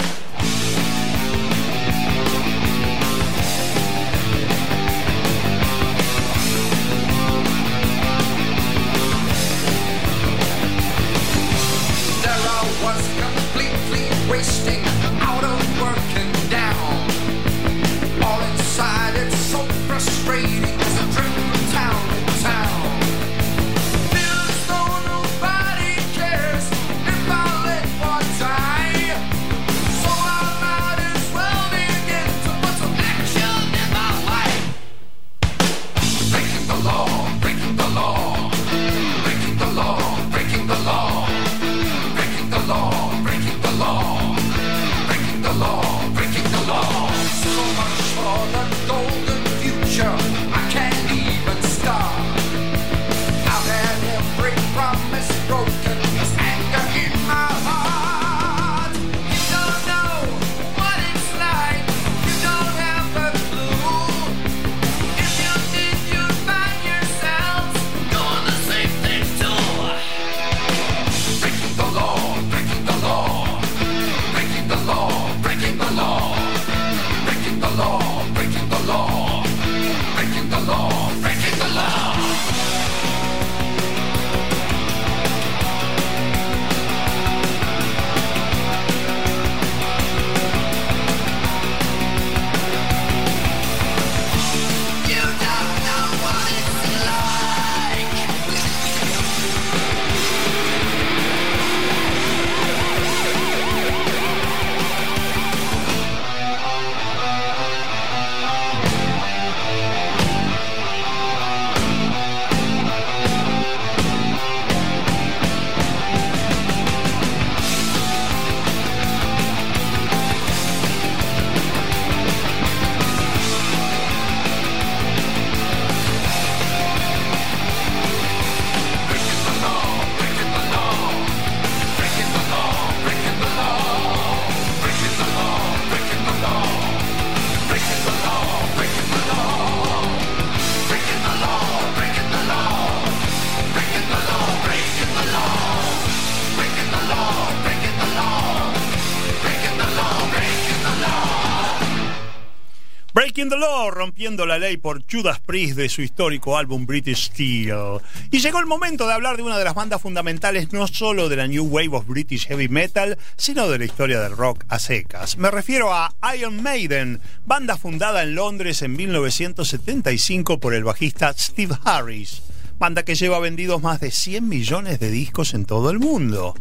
La ley por Judas Priest de su histórico álbum British Steel. Y llegó el momento de hablar de una de las bandas fundamentales no solo de la New Wave of British Heavy Metal, sino de la historia del rock a secas. Me refiero a Iron Maiden, banda fundada en Londres en 1975 por el bajista Steve Harris banda que lleva vendidos más de 100 millones de discos en todo el mundo.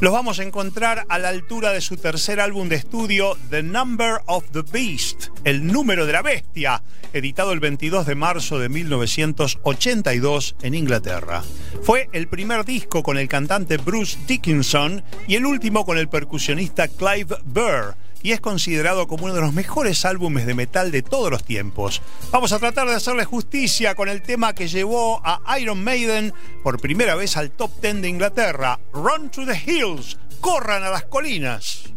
Los vamos a encontrar a la altura de su tercer álbum de estudio, The Number of the Beast, El número de la bestia, editado el 22 de marzo de 1982 en Inglaterra. Fue el primer disco con el cantante Bruce Dickinson y el último con el percusionista Clive Burr y es considerado como uno de los mejores álbumes de metal de todos los tiempos. Vamos a tratar de hacerle justicia con el tema que llevó a Iron Maiden por primera vez al top 10 de Inglaterra, Run to the Hills, corran a las colinas.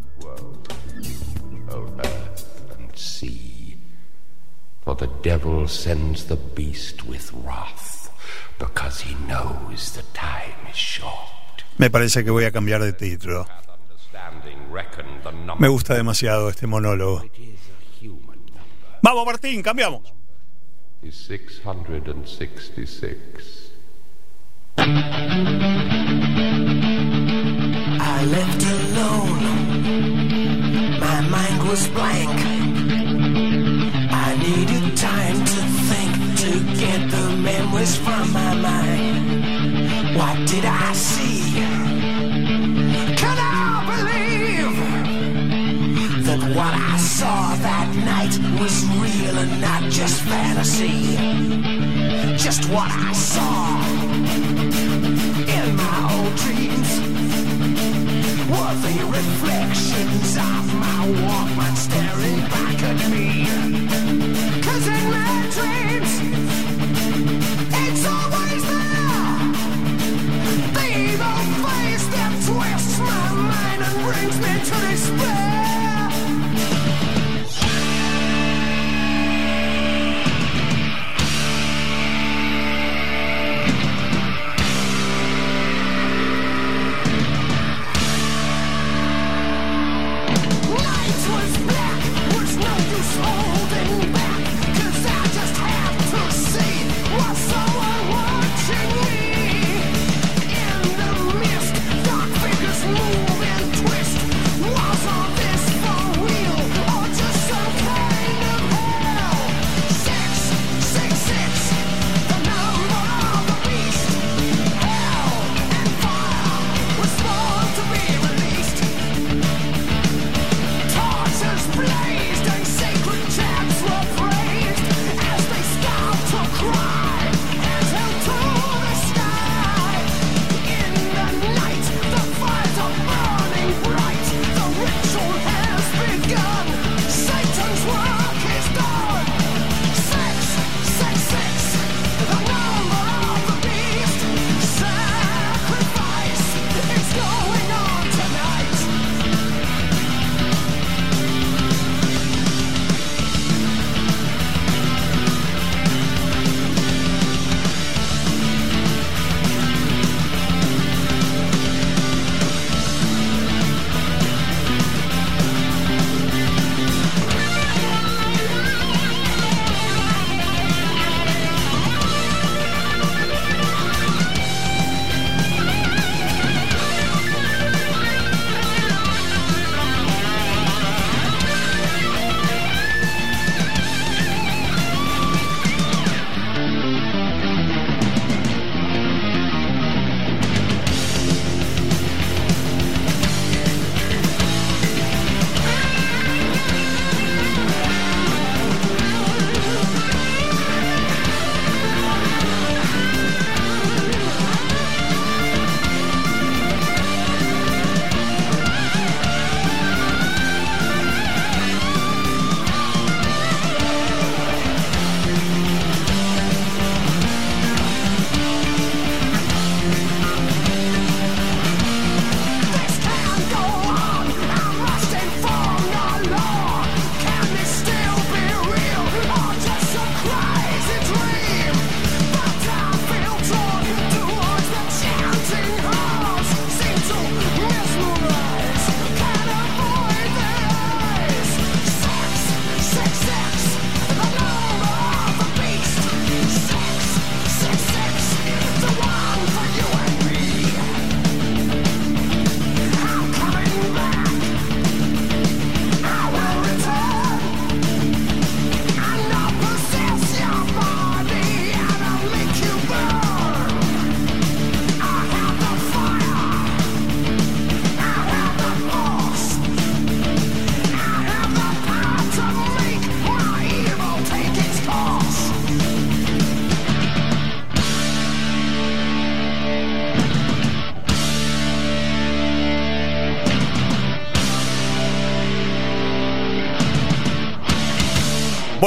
O earth and sea. For the devil sends the beast with wrath, because he knows the time is short.
Me parece que voy a cambiar de título.
Understanding reckon the number
Me gusta demasiado este monólogo. Vamos, Martín, cambiamos.
Is 666.
I left alone. My mind was blank. I needed time to think to get the memories from my mind. What did I see? What I saw that night was real and not just fantasy? Just what I saw in my old dreams were the reflections of my Walkman staring back at me.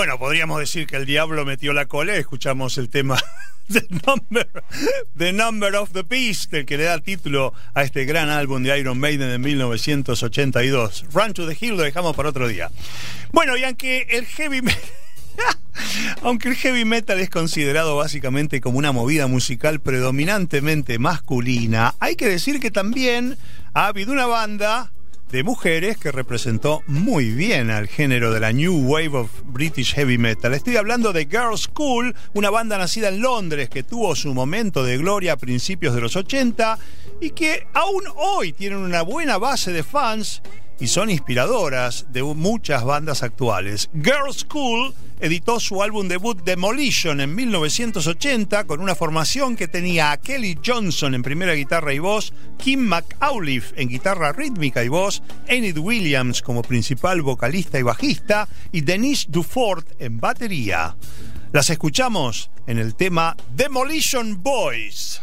Bueno, podríamos decir que el diablo metió la cola escuchamos el tema The Number, the Number of the Beast, el que le da título a este gran álbum de Iron Maiden de 1982. Run to the Hill lo dejamos para otro día. Bueno, y aunque el heavy metal... Aunque el heavy metal es considerado básicamente como una movida musical predominantemente masculina, hay que decir que también ha habido una banda de mujeres que representó muy bien al género de la New Wave of British Heavy Metal. Estoy hablando de Girls School, una banda nacida en Londres que tuvo su momento de gloria a principios de los 80 y que aún hoy tienen una buena base de fans y son inspiradoras de muchas bandas actuales. Girls School editó su álbum debut Demolition en 1980 con una formación que tenía a Kelly Johnson en primera guitarra y voz, Kim McAuliffe en guitarra rítmica y voz, Enid Williams como principal vocalista y bajista y Denise Dufort en batería. Las escuchamos en el tema Demolition Boys.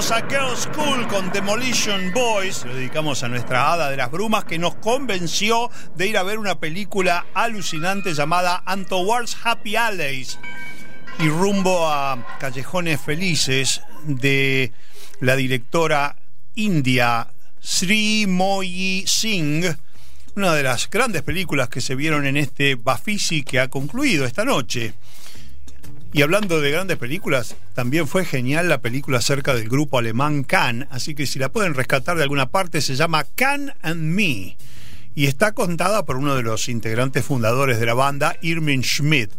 A
Girls School con Demolition Boys, lo dedicamos a nuestra hada de las brumas que nos convenció de ir a ver una película alucinante llamada And Towards Happy Alleys. Y rumbo a Callejones Felices de la directora india Sri Moyi Singh, una de las grandes películas que se vieron en este Bafisi que ha concluido esta noche. Y hablando de grandes películas, también fue genial la película acerca del grupo alemán Can, así que si la pueden rescatar de alguna parte se llama Can and Me y está contada por uno de los integrantes fundadores de la banda, Irmin Schmidt,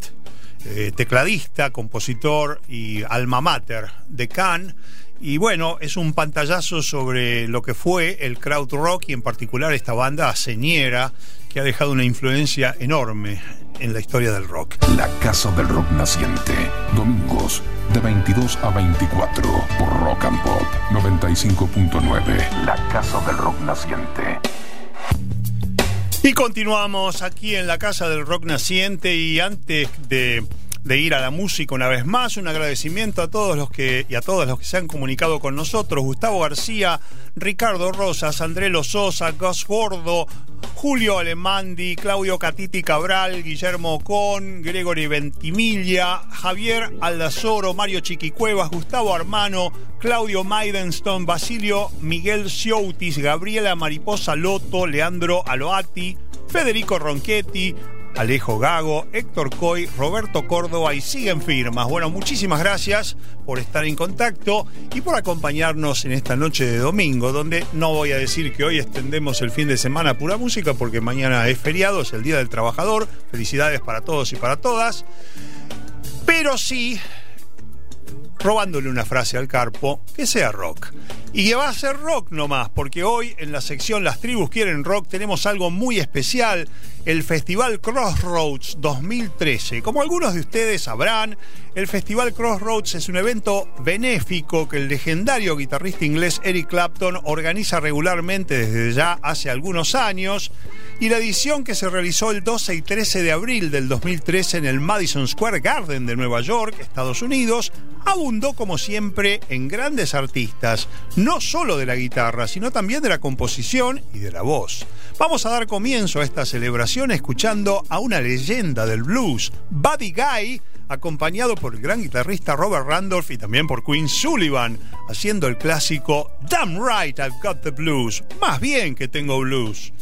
eh, tecladista, compositor y alma mater de Can. Y bueno, es un pantallazo sobre lo que fue el crowd rock y en particular esta banda señera que ha dejado una influencia enorme en la historia del rock.
La Casa del Rock Naciente. Domingos de 22 a 24 por Rock and Pop 95.9. La Casa del Rock Naciente.
Y continuamos aquí en la Casa del Rock Naciente y antes de, de ir a la música una vez más, un agradecimiento a todos los que y a todos los que se han comunicado con nosotros, Gustavo García, Ricardo Rosas, André Sosa, Gus Gordo, Julio Alemandi, Claudio Catiti Cabral, Guillermo Con, Gregory Ventimiglia, Javier Aldazoro, Mario Chiquicuevas, Gustavo Armano, Claudio Maidenstone, Basilio Miguel Cioutis, Gabriela Mariposa Loto, Leandro Aloati, Federico Ronchetti, Alejo Gago, Héctor Coy, Roberto Córdoba y siguen firmas. Bueno, muchísimas gracias por estar en contacto y por acompañarnos en esta noche de domingo, donde no voy a decir que hoy extendemos el fin de semana pura música porque mañana es feriado, es el Día del Trabajador. Felicidades para todos y para todas. Pero sí robándole una frase al carpo, que sea rock. Y que va a ser rock nomás, porque hoy en la sección Las tribus quieren rock tenemos algo muy especial, el Festival Crossroads 2013. Como algunos de ustedes sabrán, el Festival Crossroads es un evento benéfico que el legendario guitarrista inglés Eric Clapton organiza regularmente desde ya hace algunos años y la edición que se realizó el 12 y 13 de abril del 2013 en el Madison Square Garden de Nueva York, Estados Unidos, abundó como siempre en grandes artistas, no solo de la guitarra, sino también de la composición y de la voz. Vamos a dar comienzo a esta celebración escuchando a una leyenda del blues, Buddy Guy, acompañado por el gran guitarrista Robert Randolph y también por Queen Sullivan, haciendo el clásico Damn Right I've Got the Blues, más bien que tengo blues.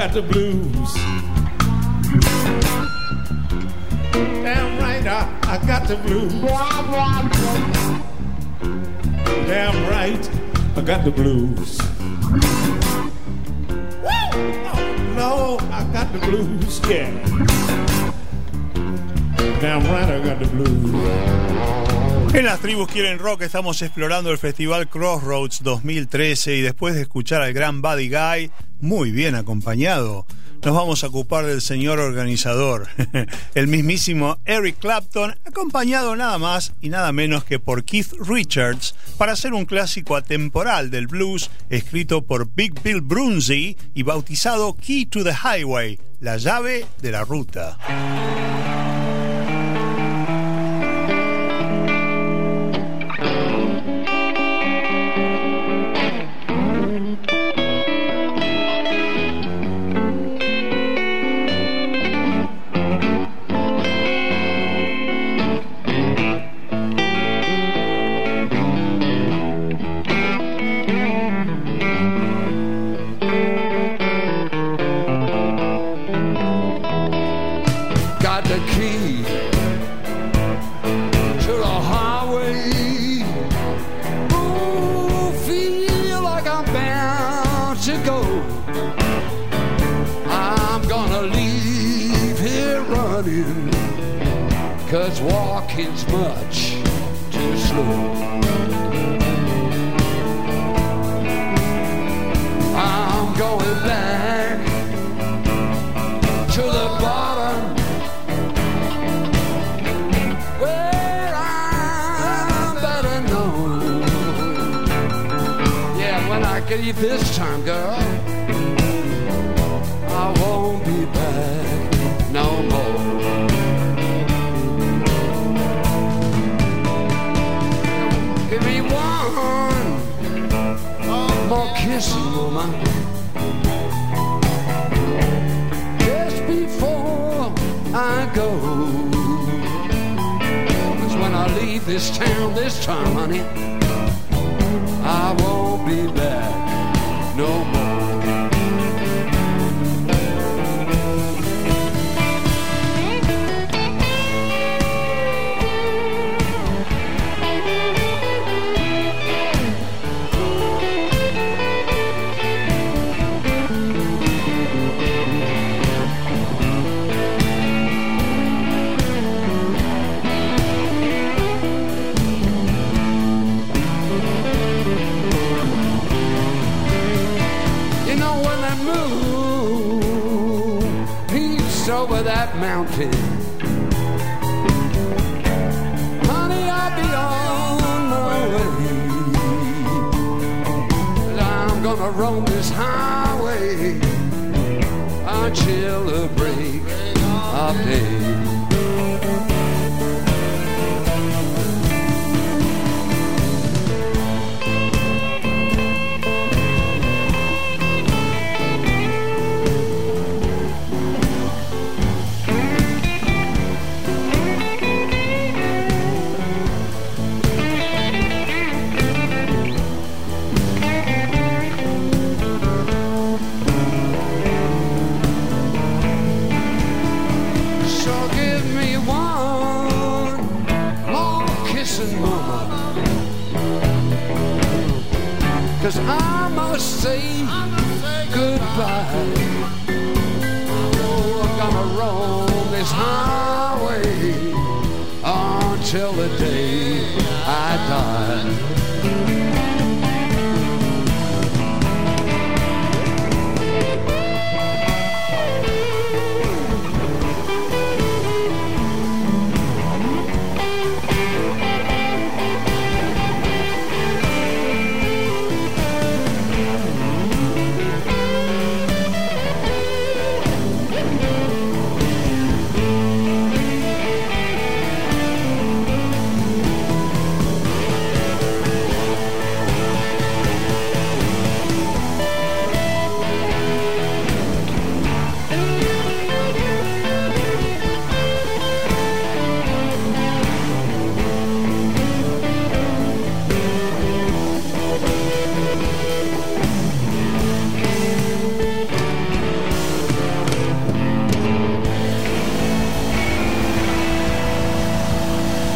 Got the blues. Damn right, I, I got the blues. Damn right, I got the blues. Oh, no, I got the blues, yeah. Damn right, I got the blues.
En las tribus quieren rock estamos explorando el festival Crossroads 2013 y después de escuchar al gran Buddy Guy, muy bien acompañado, nos vamos a ocupar del señor organizador, el mismísimo Eric Clapton, acompañado nada más y nada menos que por Keith Richards, para hacer un clásico atemporal del blues escrito por Big Bill Brunzi y bautizado Key to the Highway, la llave de la ruta.
To go. I'm gonna leave here running, cause walking's much too slow. You this time, girl, I won't be back no more. Give me one more kiss, woman. Just before I go. Cause when I leave this town this time, honey, gonna roam this highway. Until the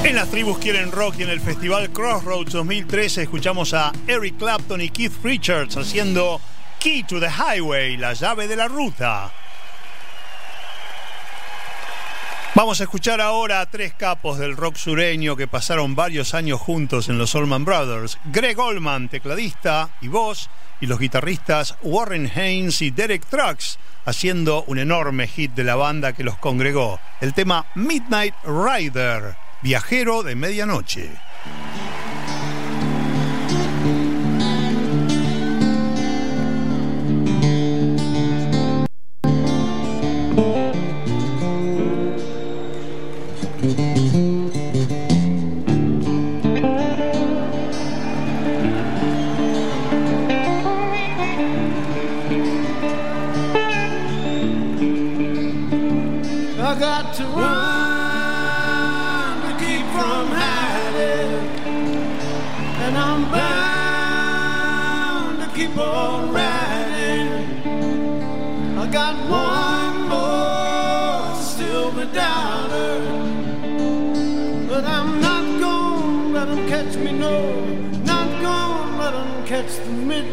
En las tribus quieren rock y en el festival Crossroads 2013 escuchamos a Eric Clapton y Keith Richards haciendo Key to the Highway, la llave de la ruta. Vamos a escuchar ahora a tres capos del rock sureño que pasaron varios años juntos en los Allman Brothers. Greg Allman, tecladista y voz, y los guitarristas Warren Haynes y Derek Trucks, haciendo un enorme hit de la banda que los congregó, el tema Midnight Rider, viajero de medianoche.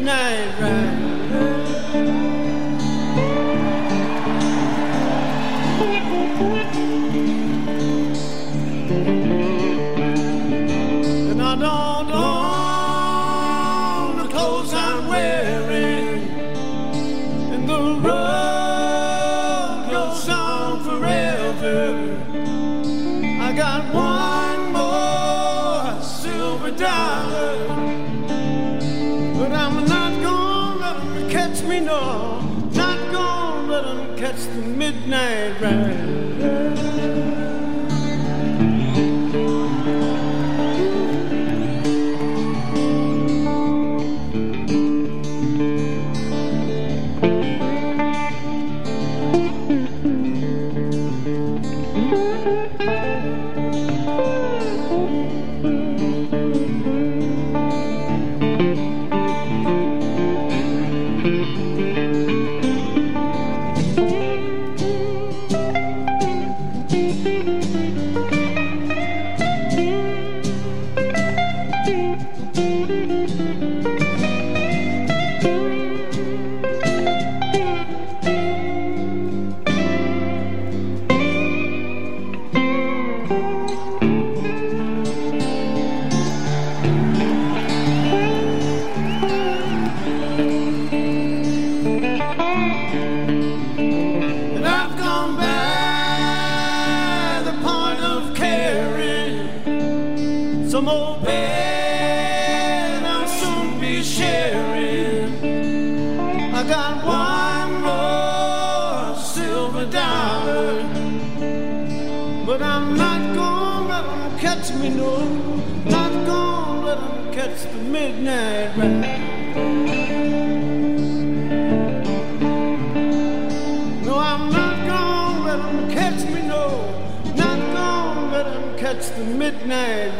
Midnight ride. Midnight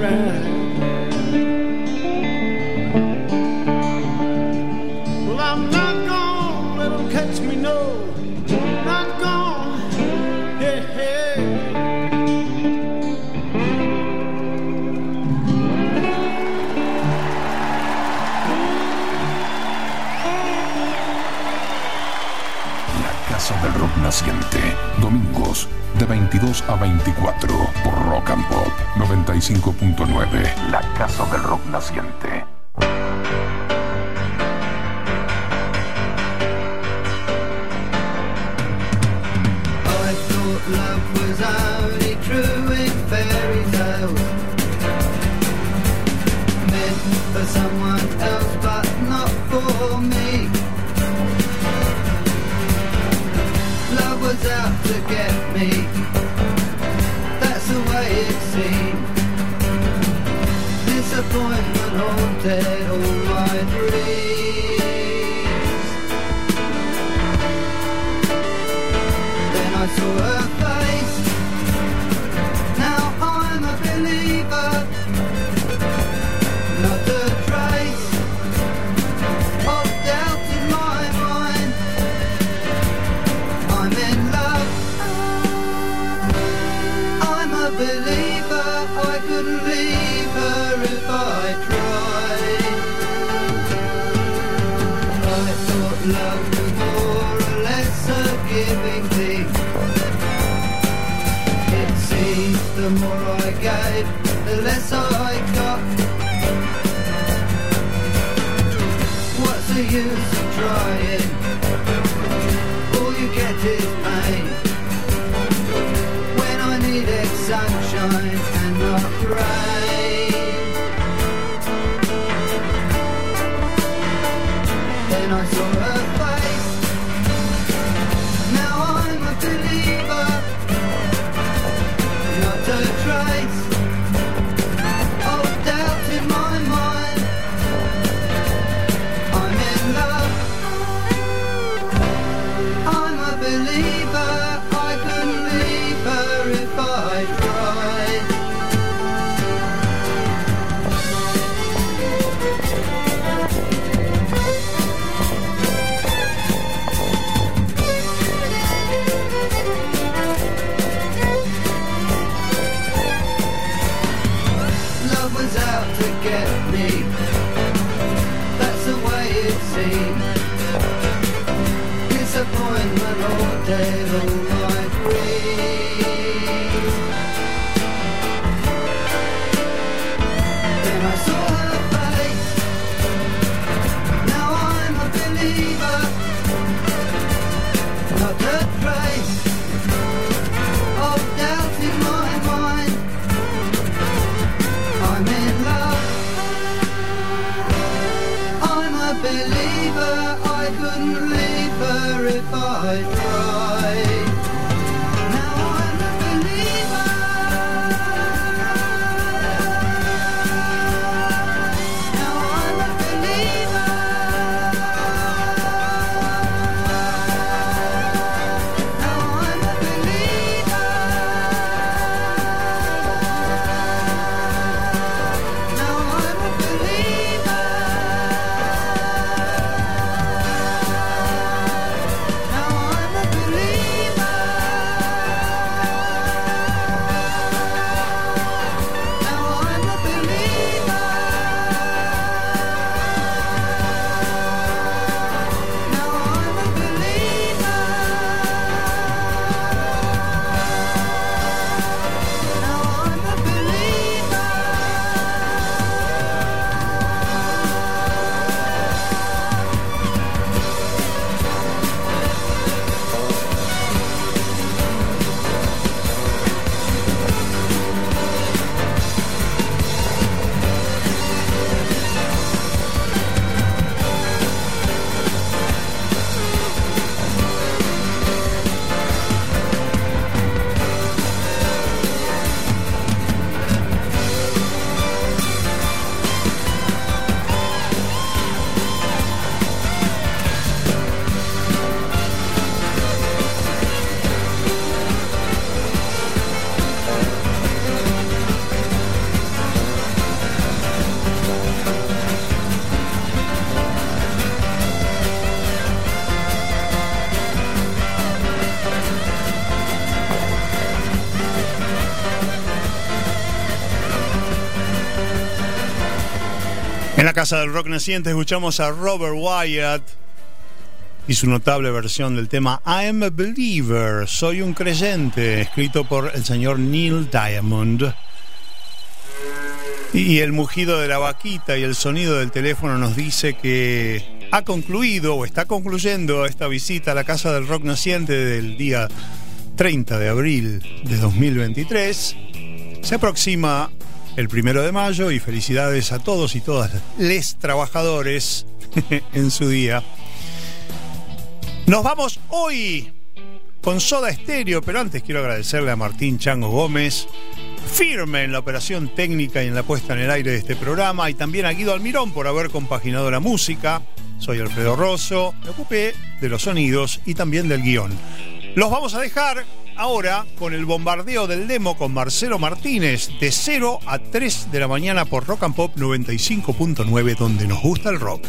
ride. Well, catch me, no.
La Casa del Rock Naciente, domingos de 22 a 24 por Rock and Pop 95.9, la casa del rock naciente.
La Casa del Rock Naciente escuchamos a Robert Wyatt y su notable versión del tema I am a Believer, Soy un creyente, escrito por el señor Neil Diamond. Y el mugido de la vaquita y el sonido del teléfono nos dice que ha concluido o está concluyendo esta visita a la Casa del Rock Naciente del día 30 de abril de 2023. Se aproxima el primero de mayo y felicidades a todos y todas les trabajadores en su día. Nos vamos hoy con Soda Estéreo, pero antes quiero agradecerle a Martín Chango Gómez, firme en la operación técnica y en la puesta en el aire de este programa, y también a Guido Almirón por haber compaginado la música. Soy Alfredo Rosso, me ocupé de los sonidos y también del guion. Los vamos a dejar ahora con el bombardeo del demo con Marcelo Martínez de 0 a 3 de la mañana por Rock and Pop 95.9 donde nos gusta el rock.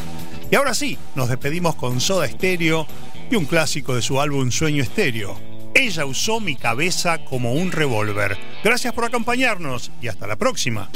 Y ahora sí, nos despedimos con Soda Estéreo y un clásico de su álbum Sueño Estéreo. Ella usó mi cabeza como un revólver. Gracias por acompañarnos y hasta la próxima.